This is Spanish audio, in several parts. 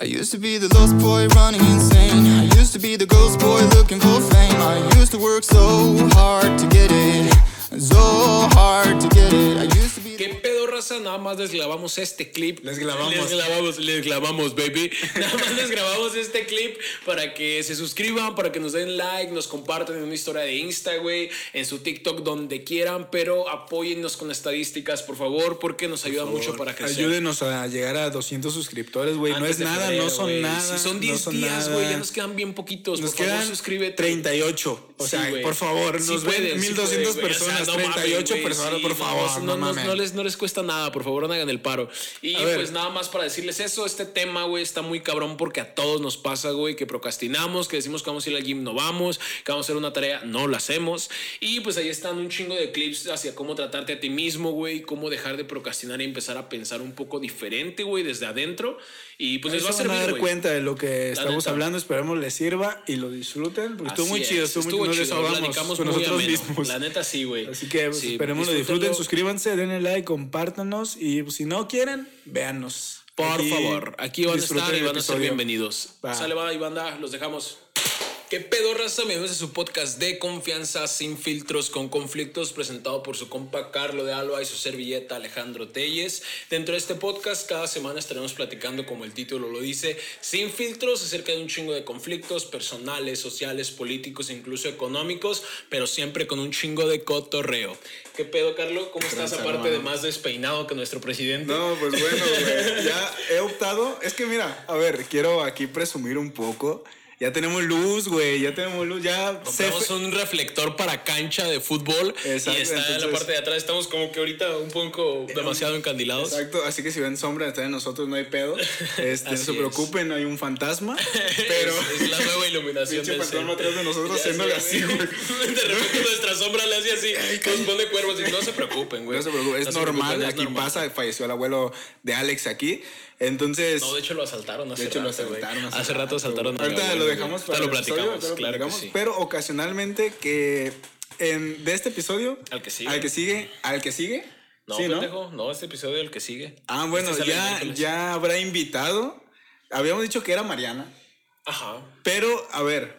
I used to be the lost boy running insane. I used to be the ghost boy looking for fame. I used to work so hard to get it. So hard to get it. I used to. ¿Qué pedo, raza? Nada más les grabamos este clip. Les grabamos. Les grabamos, les grabamos, baby. Nada más les grabamos este clip para que se suscriban, para que nos den like, nos compartan en una historia de Insta, güey, en su TikTok, donde quieran, pero apóyennos con estadísticas, por favor, porque nos ayuda mucho para crecer. Ayúdenos a llegar a 200 suscriptores, güey. No es nada, febrero, no son nada. Si son no 10 son días, güey, ya nos quedan bien poquitos. Nos por favor, quedan suscríbete. 38. O Sí, sea, güey. por favor, Sí nos pueden, ven sí 1200 pueden, güey. O sea, personas, no mames, 38 güey, personas, sí, por favor. No, No, no les, no les cuesta nada, por favor, no hagan el paro. Y A ver. pues nada más para decirles eso, este tema, güey, está muy cabrón porque a todos nos pasa, güey, que procrastinamos, que decimos que vamos a ir al gym, no vamos, que vamos a hacer una tarea, no la hacemos. Y pues ahí están un chingo de clips hacia cómo tratarte a ti mismo, güey, cómo dejar de procrastinar y empezar a pensar un poco diferente, güey, desde adentro. Y pues les va a servir, a dar güey. cuenta de lo que estamos neta. hablando. Esperemos les sirva y lo disfruten. Porque estuvo muy es, chido. Estuvo, muy estuvo nos chido, desahogamos platicamos con muy nosotros ameno. mismos. La neta sí, güey. Así que pues, Sí, esperemos lo disfruten. Suscríbanse, denle like, compártanos. Y pues, si no quieren, véannos. Por Aquí favor, aquí van a estar y van a ser bienvenidos. Va. Sale, va y banda, los dejamos. ¿Qué pedo, raza? Bienvenidos a su podcast de confianza sin filtros con conflictos presentado por su compa Carlo de Alba y su servilleta Alejandro Telles. Dentro de este podcast cada semana estaremos platicando, como el título lo dice, sin filtros acerca de un chingo de conflictos personales, sociales, políticos, incluso económicos, pero siempre con un chingo de cotorreo. ¿Qué pedo, Carlo? ¿Cómo estás aparte de más despeinado que nuestro presidente? No, pues bueno, güey. Ya he optado. Es que mira, a ver, quiero aquí presumir un poco. Ya tenemos luz, güey. Ya tenemos luz. Ya Compramos un reflector para cancha de fútbol Exacto, y está en la entonces- parte de atrás. Estamos como que ahorita un poco demasiado encandilados. Exacto, así que si ven sombra detrás de nosotros no hay pedo. Este, no se preocupen, no hay un fantasma. Pero es, es la nueva iluminación del fantasma atrás de nosotros haciéndole así, güey. De repente nuestra sombra le hace así, nos pone cuervos y no se preocupen, güey. no se preocupen, es No normal. preocupen, es aquí normal. pasa, falleció el abuelo de Alex aquí. Entonces, No, de hecho lo asaltaron hace de hecho lo rato, güey. asaltaron. Hace rato asaltaron a Ahorita lo dejamos Ahorita para lo episodio, platicamos, ahorita lo claro que platicamos, sí. Pero ocasionalmente que en, de este episodio Al que sigue. al que sigue, al que sigue. No, Sí, ¿no? pendejo, no, este episodio el que sigue. Ah, bueno, Este ya, ya habrá invitado. Habíamos dicho que era Mariana. Ajá. Pero, a ver,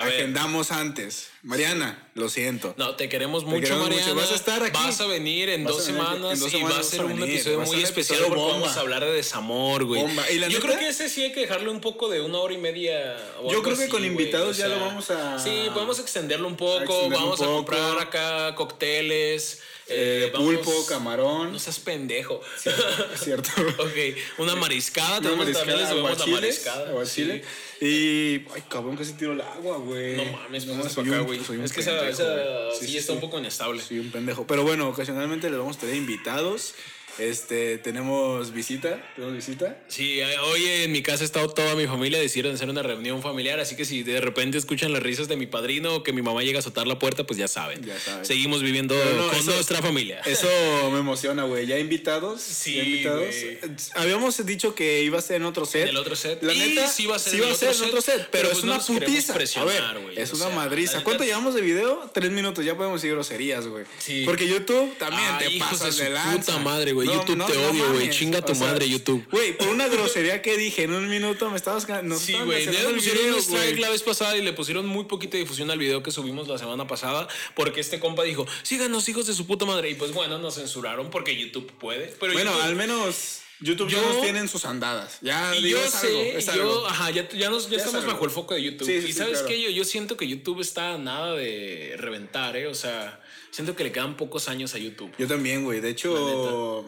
A ver. agendamos antes. Mariana, lo siento. No, te queremos mucho, queremos mucho. Mariana. Vas a estar aquí. Vas a venir en Vas dos venir semanas En dos y va a ser a un episodio muy especial porque bomba. vamos a hablar de desamor, güey. Yo neta- creo que ese sí hay que dejarle un poco de una hora y media. o Yo creo que así, con güey. invitados O ya sea, lo vamos a- Sí, podemos extenderlo un poco. extenderlo vamos un a comprar acá cócteles. Eh, vamos- pulpo, camarón. No seas pendejo. Cierto. ok, una mariscada. Una la aguachiles, mariscada. aguachile. Sí. Y. Ay, cabrón, casi tiro el agua, güey. No mames, No, pásate soy para acá, güey. Es que esa, pendejo, esa güey. sí, está un poco inestable. Soy un pendejo. Pero bueno, ocasionalmente les vamos a tener invitados. Este, tenemos visita. Tenemos visita. Sí, eh, hoy en mi casa ha estado toda mi familia, decidieron hacer una reunión familiar, así que si de repente escuchan las risas de mi padrino o que mi mamá llega a azotar la puerta, pues ya saben. Ya saben. Seguimos viviendo no, con eso- nuestra familia. Eso me emociona, güey. Ya invitados. Sí, ya invitados. güey. Habíamos dicho que iba a ser en otro set. En el otro set. La neta, sí va a ser sí el a ser otro en otro set, set. Pero, pero es pues no una putiza. A ver, es una sea, madriza. ¿Cuánto llevamos de video? Tres minutos. Ya podemos decir groserías, güey. Sí. Porque YouTube también Ay, te pasas de de, lanza. puta madre, güey. YouTube te odio, güey. Chinga tu madre, YouTube. Güey, por una grosería que dije en un minuto me estabas... nos Sí, güey. Le pusieron un strike la vez pasada y le pusieron muy poquita difusión al video que subimos la semana pasada porque este compa dijo, síganos hijos de su puta madre. Y pues bueno, nos censuraron porque YouTube puede. Pero Bueno, YouTube- al menos YouTube Yo- ya nos tienen sus andadas. Ya, Y digo, yo es sé, algo, es yo, algo. ajá, ya, ya, nos, ya Ya es estamos bajo el foco de YouTube. Sí, sí, y sí, sabes claro. qué, yo, yo siento que YouTube está nada de reventar, ¿eh? O sea, siento que le quedan pocos años a YouTube. Yo también, güey. De hecho,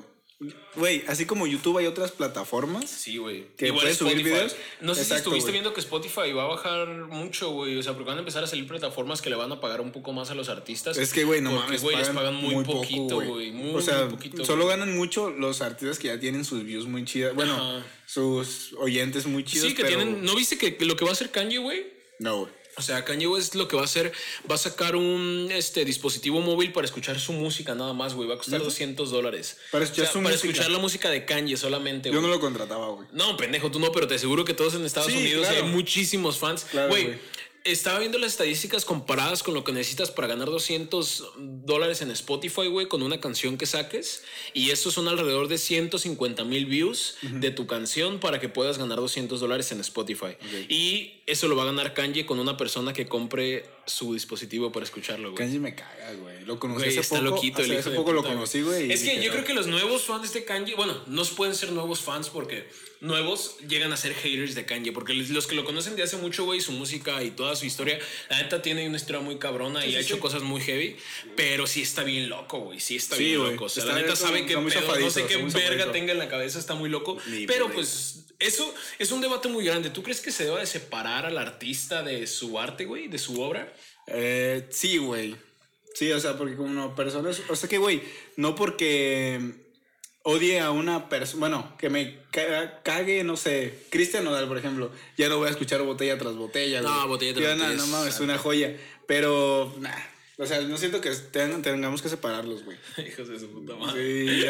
güey, así como YouTube hay otras plataformas. Sí, güey. Que Igual puedes subir Spotify. videos. No sé si estuviste viendo que Spotify va a bajar mucho, güey. O sea, porque van a empezar a salir plataformas que le van a pagar un poco más a los artistas. Es que, güey, no Porque, mames, güey, les pagan muy, poco, poquito, güey. Muy, o sea, muy poquito. solo ganan mucho los artistas que ya tienen sus views muy chidas. Bueno, Ajá. sus oyentes muy chidos. Sí, que pero- tienen. ¿No viste que lo que va a hacer Kanye, güey? No, güey. O sea, Kanye West lo que va a hacer, va a sacar un este, dispositivo móvil para escuchar su música nada más, güey. Va a costar 200 dólares. Para escuchar O sea, su para música. escuchar la música de Kanye solamente, Yo güey. no lo contrataba, güey. No, pendejo, tú no, pero te aseguro que todos en Estados Sí, Unidos claro. hay muchísimos fans. Güey. Estaba viendo las estadísticas comparadas con lo que necesitas para ganar 200 dólares en Spotify, güey, con una canción que saques. Y estos son alrededor de 150 mil views de tu canción para que puedas ganar 200 dólares en Spotify. Y eso lo va a ganar Kanye con una persona que compre su dispositivo para escucharlo, güey. Kanji me caga, güey. Lo conocí Güey, hace está poco. loquito el hace, hijo hace de poco lo conocí, güey. Es que yo creo que los nuevos fans de Kanye, bueno, no pueden ser nuevos fans porque nuevos llegan a ser haters de Kanye. Porque los que lo conocen de hace mucho, güey, su música y toda su historia, la neta tiene una historia muy cabrona y ha hecho cosas muy heavy. Pero sí está bien loco, güey. Sí está bien loco. O sea, Está- la neta sabe que no sé qué verga tenga en la cabeza, está muy loco. Ni pero pues. Eso es un debate muy grande. ¿Tú crees que se deba de separar al artista de su arte, güey? De su obra? Eh, sí, güey. Sí, o sea, porque como personas. O sea que, güey, no porque odie a una persona. Bueno, que me ca- cague, no sé. Cristian Nodal, por ejemplo. Ya no voy a escuchar botella tras botella, No, güey. botella tras botella No, es- no mames, es una joya. Pero, nah. O sea, no siento que tengan- tengamos que separarlos, güey. Hijos de su puta madre. Sí,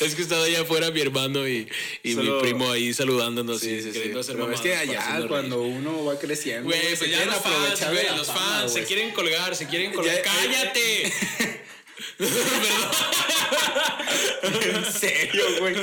es que estaba allá afuera mi hermano y, y Solo- mi primo ahí saludándonos Sí, y sí, sí. queriendo hacer Pero es que allá, cuando reír. uno va creciendo, Güey, se pues ya quieren los fans, aprovechar de güey, los fama, fans se quieren colgar, se quieren colgar. Ya- ¡Cállate! En serio, güey.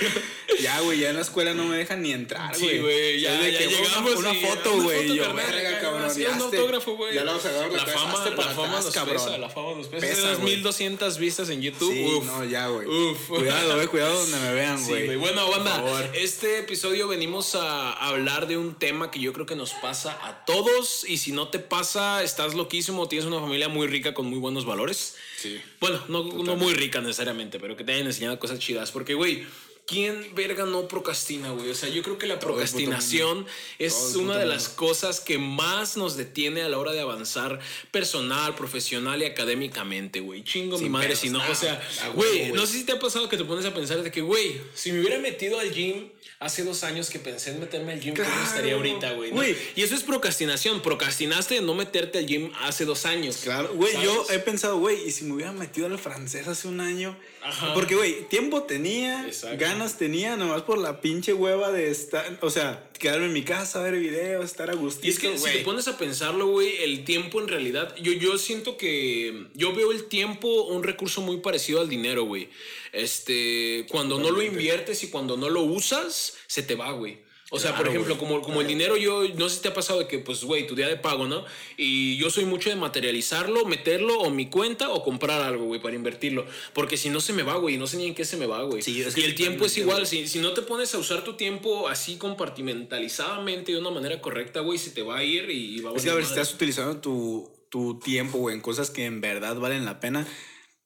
Ya, güey, ya en la escuela no me dejan ni entrar, Sí, güey. güey, ya, ya que, güey, llegamos Una, foto, güey. Yo, verga, cabrón. ya un autógrafo, güey. Ya la vamos a agarrar La fama, la fama atrás, nos cabrón. pesa, la fama nos pesa. Pesa, Esas güey. 1200 vistas en YouTube. Sí, uf. no, ya, güey. Uf. Cuidado, eh, cuidado donde me vean, Sí, güey. güey. Bueno, banda, este episodio venimos a hablar de un tema que yo creo que nos pasa a todos. Y si no te pasa, estás loquísimo, tienes una familia muy rica con muy buenos valores. Sí. Bueno, no, no muy rica necesariamente, pero que te hayan enseñado cosas chidas. Porque, güey, ¿quién verga no procrastina, güey? O sea, yo creo que la procrastinación es una de las cosas que más nos detiene a la hora de avanzar personal, profesional y académicamente, güey. Chingo mi madre, si no, o sea, a huevo, güey, güey. no sé si te ha pasado que te pones a pensar de que, güey, si me hubiera metido al gym hace dos años que pensé en meterme al gym, ¿cómo Claro. estaría ahorita, güey? Y eso es procrastinación. Procrastinaste de no meterte al gym hace dos años. Claro, güey, yo he pensado, güey, y si me hubiera metido al francés hace un año. Ajá. Porque, güey, tiempo tenía, Exacto. ganas tenía, nomás por la pinche hueva de estar, o sea, quedarme en mi casa, ver videos, estar a gustito. Y es que si te pones a pensarlo, güey, el tiempo en realidad, yo, yo siento que yo veo el tiempo un recurso muy parecido al dinero, güey. Este, cuando no lo inviertes y cuando no lo usas, se te va, güey. O sea, por Claro, ejemplo, güey. como, como el dinero, yo no sé si te ha pasado de que, pues, güey, tu día de pago, ¿no? Y yo soy mucho de materializarlo, meterlo o mi cuenta o comprar algo, güey, para invertirlo. Porque si no se me va, güey, no sé ni en qué se me va, güey. Sí, y el tiempo es igual, si, si no te pones a usar tu tiempo así compartimentalizadamente de una manera correcta, güey, se te va a ir y va a Es que a ver, si estás utilizando tu, tu tiempo, güey, en cosas que en verdad valen la pena,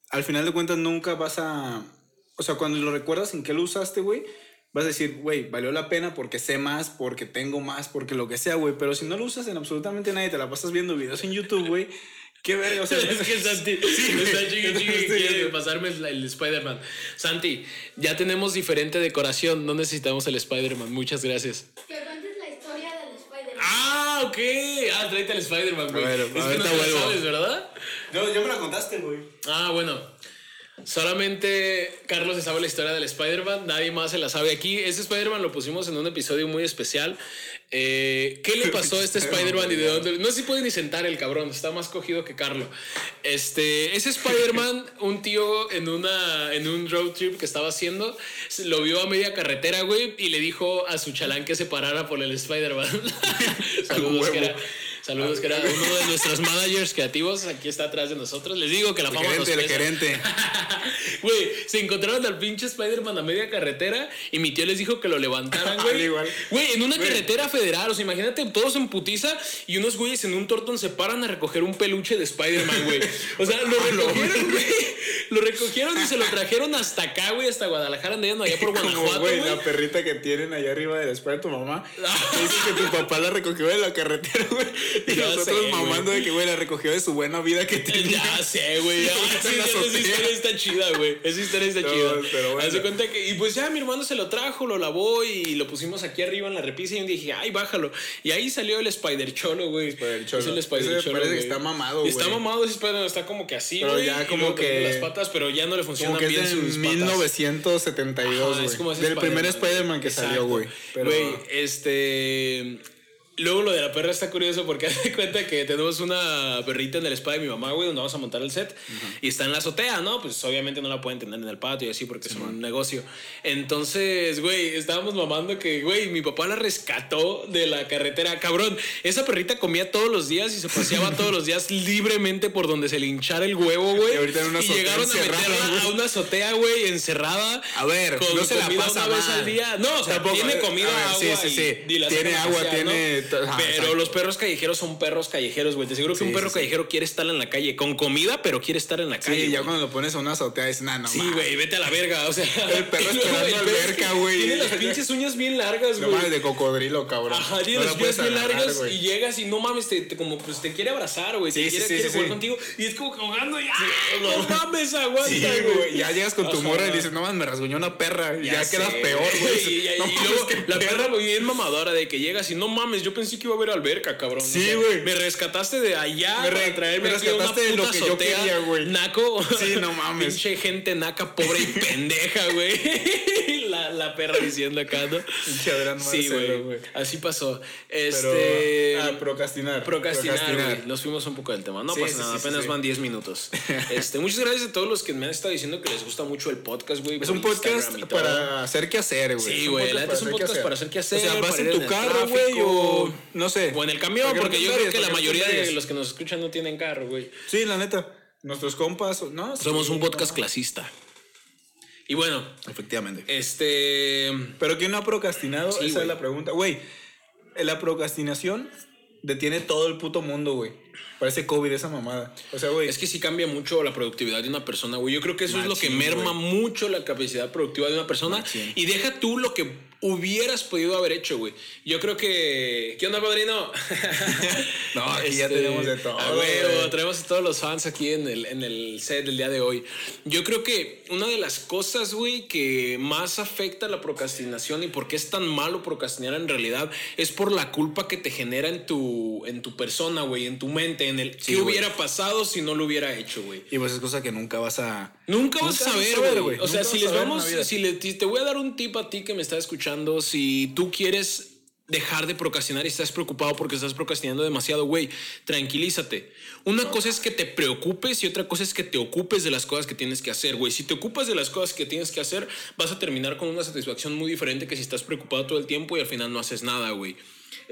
al final de cuentas nunca vas a... O sea, cuando lo recuerdas en qué lo usaste, güey, vas a decir, güey, valió la pena porque sé más, porque tengo más, porque lo que sea, güey. Pero si no lo usas en absolutamente nadie, te la pasas viendo videos en YouTube, güey. Qué verga, o sea... es que Santi me está chingue, chingue Sí, quiere sí. pasarme el, el Spider-Man. Santi, ya tenemos diferente decoración. No necesitamos el Spider-Man. Muchas gracias. Que cuentes la historia del Spider-Man. Ah, ok. Ah, tráete el Spider-Man, güey. Ver, es que no te la sabes, ¿verdad? No, ya me la contaste, güey. Ah, bueno. Solamente Carlos se sabe la historia del Spider-Man, nadie más se la sabe aquí. Ese Spider-Man lo pusimos en un episodio muy especial. Eh, ¿Qué le pasó a este Spider-Man y de dónde? No sé si puede ni sentar el cabrón, está más cogido que Carlos. Este, ese Spider-Man, un tío en, una, en un road trip que estaba haciendo, se- lo vio a media carretera, güey, y le dijo a su chalán que se parara por el Spider-Man. Saludos, que era, saludos, que era uno de nuestros managers creativos, aquí está atrás de nosotros. Les digo que la El fama nos gerente, el pesa. gerente. Güey, se encontraron al pinche Spider-Man a media carretera y mi tío les dijo que lo levantaran, güey. Güey, en una carretera federal, o sea, imagínate todos en putiza y unos güeyes en un tortón se paran a recoger un peluche de Spider-Man, güey. O sea, lo recogieron, güey. Lo recogieron y se lo trajeron hasta acá, güey, hasta Guadalajara, andando allá por Guanajuato, güey, la perrita que tienen allá arriba de la espalda de tu mamá. Dice que tu papá la recogió de la carretera, güey. Y Ya nosotros sé, mamando de que, güey, la recogió de su buena vida que tenía. Ya sé, güey. ya, sí, esa historia está chida, güey. Esa historia está No, chida. pero bueno. Cuenta que. Y pues ya mi hermano se lo trajo, lo lavó y lo pusimos aquí arriba en la repisa. Y yo dije, ay, bájalo. Y ahí salió el Spider Cholo, güey. Spider Cholo. Es el Spider Cholo. parece que está mamado, Está güey. mamado ese Spider, está como que así, güey. ya como que- Las patas, pero ya no le Como funcionan que bien es sus en patas. 1972, Ajá, es güey. como Del primer Spider-Man. Que salió, güey. Güey, este. Luego lo de la perra está curioso porque haz de cuenta que tenemos una perrita en el spa de mi mamá, güey, donde vamos a montar el set. Y está en la azotea, ¿no? Pues obviamente no la pueden tener en el patio y así porque es un negocio. Entonces, güey, estábamos mamando que, güey, mi papá la rescató de la carretera. Cabrón, esa perrita comía todos los días y se paseaba todos los días libremente por donde se le hinchara el huevo, güey. Y ahorita en una azotea llegaron a encerrada, meterla güey. a una azotea, güey, encerrada. A ver, con no se la pasa una vez mal. al día. No, o sea, Tampoco, tiene comida, a ver, agua. sí, sí, y- sí. y Tiene agua, tiene ajá, Pero exacto. los perros callejeros son perros callejeros, güey. Te aseguro que Sí, un perro sí, callejero quiere estar en la calle con comida, pero quiere estar en la calle. Sí, ya cuando lo pones a una azotea nah, no Sí, güey, vete a la verga. O sea, El perro esperando es alberca, güey. Tiene las pinches uñas bien largas, No güey. mames, de cocodrilo, cabrón. Ajá, tiene No las la uñas bien largas y llegas y no mames, te, te- como pues te quiere abrazar, güey. Sí, te quiere, quiere jugar contigo y es como jugando y ¡ah! no mames, aguanta, güey. Ya llegas con tu morra y dices, no mames, me rasguñó una perra. Y ya, quedas peor, güey. Y, No luego la perra, güey, bien mamadora de que llegas y no mames, yo pensé que iba a haber alberca, cabrón. Sí, güey. Me rescataste de allá Me re- traerme me rescataste de lo que yo quería, güey. Naco. Sí, no mames. Pinche gente naca, pobre y pendeja, güey. la, la perra diciendo acá, ¿no? Pinche Sí, güey. Así pasó. Pero, Este. ah, procrastinar. Procrastinar, güey. Nos fuimos un poco del tema. No Sí, pasa sí, nada, sí, apenas van 10 minutos. Este, muchas gracias a todos los que me han estado diciendo que les gusta mucho el podcast, güey. Es un podcast para hacer qué hacer, güey. Sí, güey, es un podcast para hacer qué hacer, O sea, vas en tu carro, güey, tráfico, o no sé. O en el camión, porque yo creo que la mayoría de los que nos escuchan no tienen carro, güey. Sí, la neta. Nuestros compas, ¿no? Somos un podcast clasista. Y bueno, Efectivamente. este. Pero ¿quién no ha procrastinado? Sí, Esa es la pregunta. Güey, la procrastinación detiene todo el puto mundo, güey. Parece COVID esa mamada. O sea, güey. Es que sí cambia mucho la productividad de una persona, güey. Yo creo que eso es lo que merma mucho la capacidad productiva de una persona. Machín. Y deja tú lo que hubieras podido haber hecho, güey. Yo creo que. ¿Qué onda, padrino? No, aquí ya tenemos de todo, A huevo, güey. traemos a todos los fans aquí en el, en el set del día de hoy. Yo creo que una de las cosas, güey, que más afecta la procrastinación y por qué es tan malo procrastinar en realidad es por la culpa que te genera en tu, en tu persona, güey, en tu mente, en el Sí, qué güey. hubiera pasado si no lo hubiera hecho, güey. Y pues es cosa que nunca vas a. Nunca vas a saber, güey. O sea, si les vamos, si le- te voy a dar un tip a ti que me estás escuchando, si tú quieres dejar de procrastinar y estás preocupado porque estás procrastinando demasiado, güey, tranquilízate. Una cosa es que te preocupes y otra cosa es que te ocupes de las cosas que tienes que hacer, güey. Si te ocupas de las cosas que tienes que hacer, vas a terminar con una satisfacción muy diferente que si estás preocupado todo el tiempo y al final no haces nada, güey.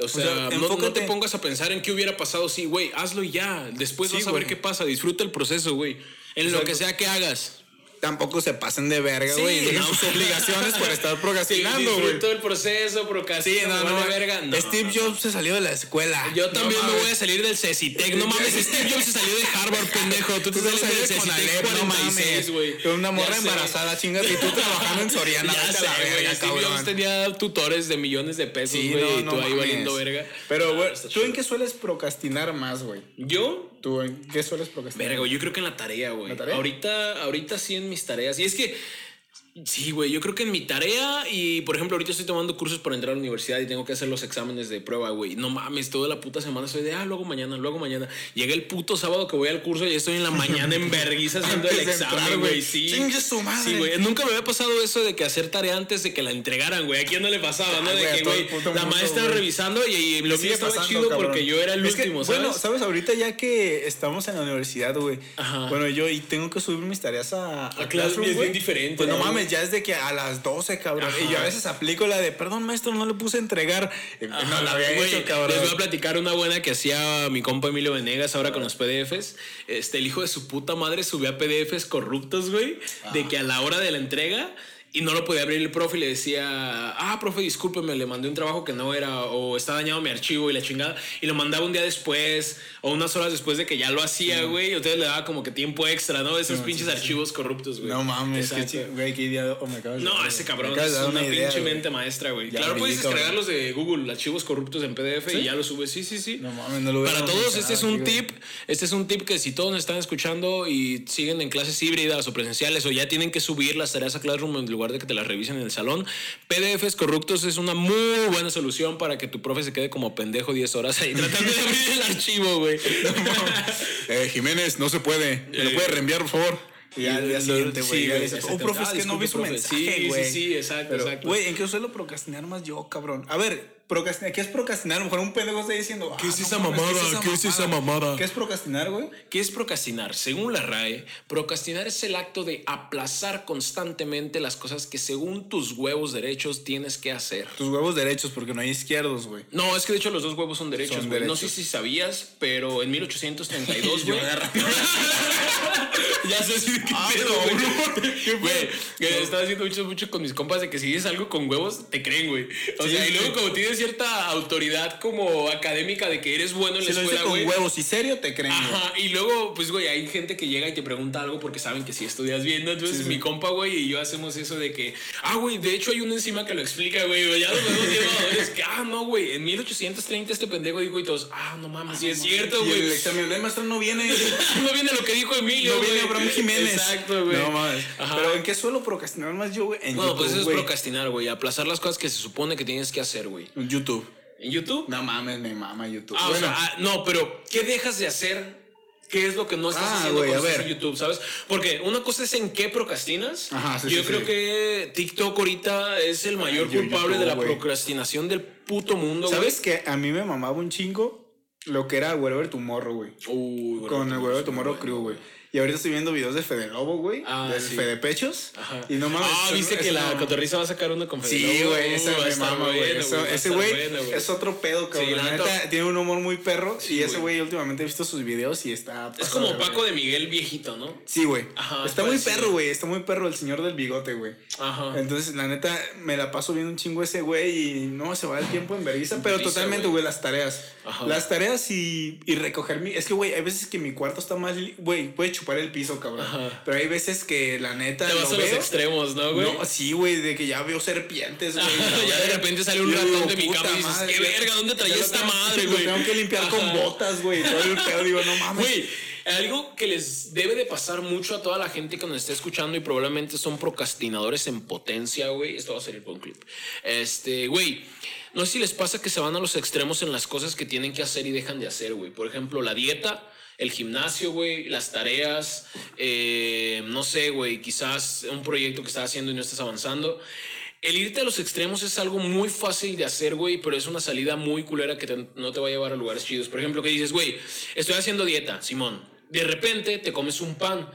O sea, sea, no- no, te pongas a pensar en qué hubiera pasado si, güey, hazlo y ya. Después Sí, vas a ver qué pasa. Disfruta el proceso, güey. En lo que sea que hagas. Tampoco se pasen de verga, Sí, güey. dejen no. sus obligaciones por estar Sí, procrastinando, güey. disfruto el proceso, Sí, procrastino, no, no. verga. No. Steve Jobs se salió de la escuela. Yo también me voy a salir del CECITEC. No mames, Steve Jobs se salió de Harvard, pendejo. Tú te sales del CECITEC Alep, no 46, mames. güey. Una morra embarazada, chingate. Y tú trabajando en Soriana. Ya sé, güey. Steve Jobs tenía tutores de millones de pesos, Sí, güey. no, y no tú ahí valiendo verga. Pero, güey, ¿tú en qué sueles procrastinar más, güey? ¿Yo? ¿Tú en qué sueles procrastinar? Güey, yo creo que en la tarea, güey. ¿La tarea? Ahorita, ahorita sí en mis tareas. Y es que, sí, güey, yo creo que en mi tarea y, por ejemplo, ahorita estoy tomando cursos para entrar a la universidad y tengo que hacer los exámenes de prueba, güey. No mames, toda la puta semana soy de, ah, luego mañana, luego mañana. Llega el puto sábado que voy al curso y estoy en la mañana en vergüenza haciendo el examen, güey. Sí. Sí, güey. Nunca me había pasado eso de que hacer tarea antes de que la entregaran, güey. ¿A quién no le pasaba, no? Ah, De que, güey, la maestra güey. revisando y, y lo mío estaba pasando, chido cabrón. porque yo era el Es que, último, ¿sabes? Bueno, ¿sabes? Ahorita ya que estamos en la universidad, güey. Bueno, yo y tengo que subir mis tareas a, a A Classroom, Classroom, es bien diferente, Pues no ¿no, mames, ya es de que a las 12, cabrón. Ajá. Y yo a veces aplico la de, perdón, maestro, no le puse a entregar. No la había hecho, cabrón. Les voy a platicar una buena que hacía mi compa Emilio Venegas ahora con los PDFs. Este, el hijo de su puta madre subía PDFs corruptos, güey, de que a la hora de la entrega y no lo podía abrir el profe y le decía, ah, profe, discúlpeme, le mandé un trabajo que no era o está dañado mi archivo y la chingada. Y lo mandaba un día después o unas horas después de que ya lo hacía, güey. Y entonces le daba como que tiempo extra, ¿no? Esos Sí, pinches sí, sí. archivos corruptos, güey. No mames. Güey, qué idea. oh, me acabas de- No, ese cabrón es una, idea, pinche mente maestra, güey. Claro, puedes descargar cabrón. los de Google, archivos corruptos en PDF y ¿Sí? ya los subes. Sí, sí, sí. No mames, no lo hubiera Para todos, este es un tip. Este es un tip que si todos nos están escuchando y siguen en clases híbridas o presenciales o ya tienen que subir las tareas a Classroom en lugar de que te las revisen en el salón, PDFs corruptos es una muy buena solución para que tu profe se quede como pendejo 10 horas ahí tratando de abrir el archivo, güey. Eh, Jiménez, no se puede. ¿Me lo Eh, puede reenviar, por favor? Y al día siguiente, sí, güey. exacto. oh, profe, es que no vi su profe. mensaje, Sí, sí, sí, exacto, Pero, exacto. Güey, ¿en qué suelo procrastinar más yo, cabrón? A ver, procrastinar, ¿qué es procrastinar? A lo mejor un pendejo está diciendo, ¿Qué "Ah, es no esa mamada? ¿Qué es esa mamada?" ¿Qué es procrastinar, güey? ¿Qué es procrastinar? Según la RAE, procrastinar es el acto de aplazar constantemente las cosas que según tus huevos derechos tienes que hacer. Tus huevos derechos, porque no hay izquierdos, güey. No, es que de hecho los dos huevos son derechos, Son güey. No derechos. sé si sabías, pero en 1832, Yo güey. ya sé si qué Ah, pedo. ¿Qué Güey, estaba haciendo mucho, mucho con mis compas de que si dices algo con huevos, te creen, güey. O Sí, sea, y luego como tienes cierta autoridad como académica de que eres bueno en Si la escuela, con güey. huevos y serio, te creen, güey. Y luego, pues, güey, hay gente que llega y te pregunta algo porque saben que si estudias bien, ¿no? Entonces, Sí, sí. mi compa, güey, y yo hacemos eso de que, ah, güey, de hecho hay una enzima que lo explica, güey, ya los vemos llevadores, que, ah, no, güey, en 1830 este pendejo dijo y todos, ah, no mames, sí es cierto, Y el güey. examen de maestro no viene. no viene lo que dijo Emilio, No viene güey. Abraham Jiménez. Exacto, güey. No mames. Ajá. Pero ¿en qué suelo procrastinar más yo, güey? En Bueno, YouTube, pues eso es güey. procrastinar, güey, aplazar las cosas que se supone que tienes que hacer, güey. YouTube. ¿En YouTube? No mames, me mama YouTube. Ah, Bueno, o sea, ah, no, pero ¿qué dejas de hacer? ¿Qué es lo que no estás Ah, haciendo a ver. YouTube, sabes? Porque una cosa es en qué procrastinas. Ajá, sí, Yo sí, creo sí. que TikTok ahorita es el mayor yo- culpable YouTube, de la procrastinación del puto mundo, güey. ¿Sabes que A mí me mamaba un chingo lo que era Wherever Tomorrow, güey. Con el Wherever Tomorrow Crew, güey. Y ahorita estoy viendo videos de Fede Lobo, güey. Ah, de sí. Fede Pechos. Ajá. Y no mames. Ah, viste que la no- cotorriza va a sacar uno con Fede Sí, Lobo? güey, ese Uh, estar mama, güey. Ese güey güey. es otro pedo, cabrón. Sí, la neta- neta, tiene un humor muy perro. Sí, y ese güey. güey últimamente he visto sus videos y está. Es como Paco de Miguel viejito, ¿no? Sí, güey. Ajá, Está muy parecido. perro, güey. Está muy perro el señor del bigote, güey. Ajá. Entonces, la neta, me la paso viendo un chingo ese güey y no se va el tiempo en vergüenza, pero totalmente, güey. güey, las tareas. Ajá. Las tareas y, y recoger mi. Es que, güey, hay veces que mi cuarto está más. Güey, puede chupar el piso, cabrón. Ajá. Pero hay veces que la neta. Te lo vas a los veo- extremos, ¿no, güey? No, sí, güey, de que ya veo serpientes, güey. Ya de repente sale un ratón de mi cama y dices, madre, "¿Qué güey". verga? ¿Dónde traía esta tengo- madre, güey? tengo que limpiar con botas, güey. Todo el pedo, digo, no mames. Güey, algo que les debe de pasar mucho a toda la gente que nos está escuchando y probablemente son procrastinadores en potencia, güey. Esto va a salir por un clip. Este, güey, no sé si les pasa que se van a los extremos en las cosas que tienen que hacer y dejan de hacer, güey. Por ejemplo, la dieta. El gimnasio, güey, las tareas, eh, no sé, güey, quizás un proyecto que estás haciendo y no estás avanzando. El irte a los extremos es algo muy fácil de hacer, güey, pero es una salida muy culera que te- no te va a llevar a lugares chidos. Por ejemplo, que dices, güey, estoy haciendo dieta, Simón. De repente te comes un pan.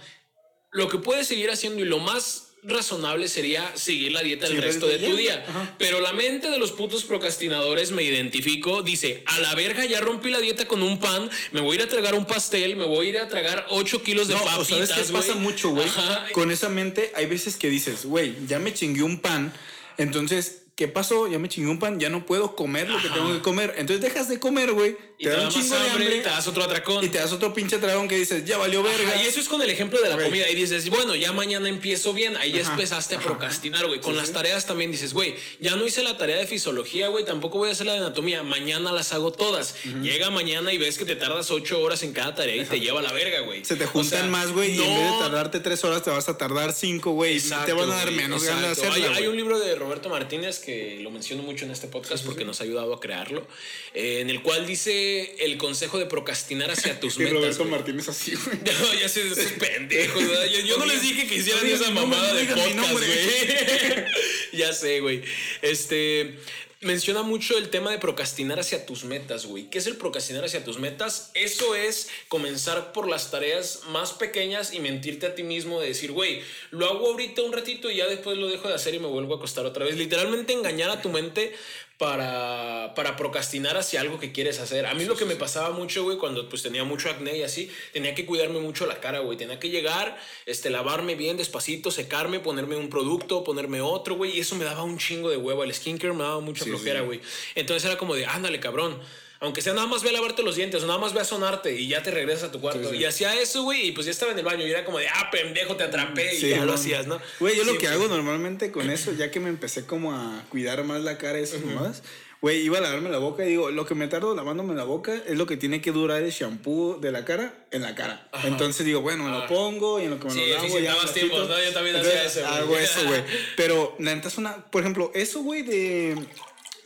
Lo que puedes seguir haciendo y lo más razonable sería seguir la dieta el resto de tu día. ajá. Pero la mente de los putos procrastinadores me identifico, dice, a la verga ya rompí la dieta con un pan, me voy a ir a tragar un pastel, me voy a ir a tragar 8 kilos de No, papitas, sabes qué güey. pasa mucho, güey. Con esa mente, hay veces que dices, güey, ya me chingué un pan. Entonces, ¿qué pasó? Ya me chingué un pan, ya no puedo comer lo que tengo que comer. Entonces dejas de comer, güey. Y Te te da un chingo de hambre, te das otro atracón. Y te das otro pinche tragón que dices, ya valió verga. Ajá, y eso es con el ejemplo de la Güey. comida. Y dices, bueno, ya mañana empiezo bien. Ahí ya Ajá, empezaste a procrastinar, güey. Con Sí, las sí. tareas también dices, güey, ya no hice la tarea de fisiología, güey. Tampoco voy a hacer la de anatomía. Mañana las hago todas. Llega mañana y ves que te tardas ocho horas en cada tarea y te lleva a la verga, güey. Se te O juntan sea, más, güey, y en vez de tardarte tres horas, te vas a tardar cinco, güey. Y te van a dar menos ganas de. Hay, hay un libro de Roberto Martínez que lo menciono mucho en este podcast porque nos ha ayudado a crearlo, eh, en el cual dice el consejo de procrastinar hacia tus Y metas. Roberto güey. Martínez así, güey. No, ya sé, esos pendejos, ¿verdad? Yo, yo no les dije que hicieran Oigan, esa no mamada de podcast, güey. ya sé, güey. Este menciona mucho el tema de procrastinar hacia tus metas, güey. ¿Qué es el procrastinar hacia tus metas? Eso es comenzar por las tareas más pequeñas y mentirte a ti mismo de decir, güey, lo hago ahorita un ratito y ya después lo dejo de hacer y me vuelvo a acostar otra vez. Literalmente engañar a tu mente para, para procrastinar hacia algo que quieres hacer. A mí lo que me pasaba mucho, güey, cuando pues tenía mucho acné y así, tenía que cuidarme mucho la cara, güey. Tenía que llegar, este, lavarme bien despacito, secarme, ponerme un producto, ponerme otro, güey. Y eso me daba un chingo de huevo. El skincare me daba mucha Sí, flojera, güey. Entonces era como de, ándale, cabrón. Aunque sea nada más ve a lavarte los dientes o nada más ve a sonarte y ya te regresas a tu cuarto. Sí, sí. Y hacía eso, güey, y pues ya estaba en el baño y era como de, ah, pendejo, te atrapé y Sí, ya lo hacías, ¿no? Güey, yo lo que hago normalmente con eso, ya que me empecé como a cuidar más la cara y esas mamadas, güey, iba a lavarme la boca y digo, lo que me tardo lavándome la boca es lo que tiene que durar el shampoo de la cara en la cara. Ajá. Entonces digo, bueno, me Ah. lo pongo y en lo que me Sí, lo lavo ya tiempos, quito. ¿no? Yo también Entonces, hacía eso. Hago eso, güey. Pero la neta es una, por ejemplo, eso, güey, de...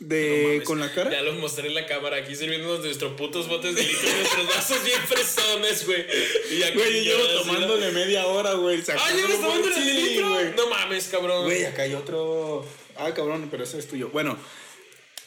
De No con la cara. Ya los mostré en la cámara aquí sirviéndonos nuestros putos botes de litro nuestros vasos bien fresones, güey. Y ya Güey, yo tomándole media hora, güey. Ah, ¿llevas el Sí, litro? güey. No mames, cabrón. Güey, acá hay otro. Ah, cabrón, pero ese es tuyo. Bueno,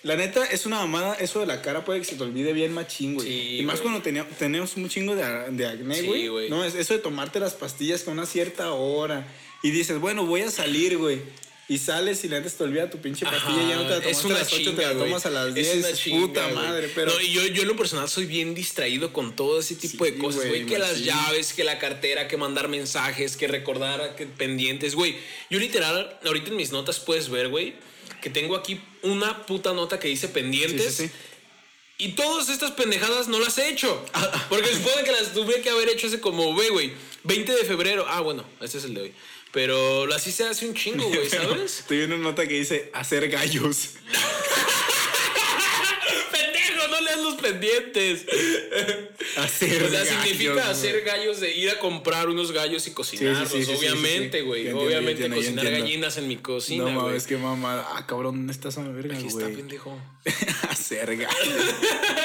La neta, es una mamada. Eso de la cara puede que se te olvide bien machín, güey. Sí, y más güey. cuando tenía- tenemos un chingo de, de acné, Sí, güey. güey. no, es eso de tomarte las pastillas con una cierta hora. Y dices, bueno, voy a salir, güey. Y sales y la se te olvida tu pinche pastilla. Ajá, ya no te la es una a las 8, te chinga, la güey. tomas a las Es 10. una dices, chinga, puta madre. Pero No, y yo, yo en lo personal soy bien distraído con todo ese tipo Sí, de cosas, güey. Que las llaves, que la cartera, que mandar mensajes, que recordar, que pendientes, güey. Yo literal, ahorita en mis notas puedes ver, güey, que tengo aquí una puta nota que dice pendientes. Sí. Y todas estas pendejadas no las he hecho. Porque se supone que las tuve que haber hecho hace como, güey, 20 de febrero. Ah, bueno, este es el de hoy. Pero así se hace un chingo, güey, ¿sabes? Estoy viendo una nota que dice hacer gallos. ¡Pendejo! No leas los pendientes. Hacer O sea, gallos, significa güey. hacer gallos de ir a comprar unos gallos y cocinarlos, Sí, sí, sí, sí, obviamente, güey. Obviamente entiendo, cocinar gallinas en mi cocina, No mames, qué mamada. Ah, cabrón, ¿dónde estás a verga, Aquí está, pendejo. hacer gallos.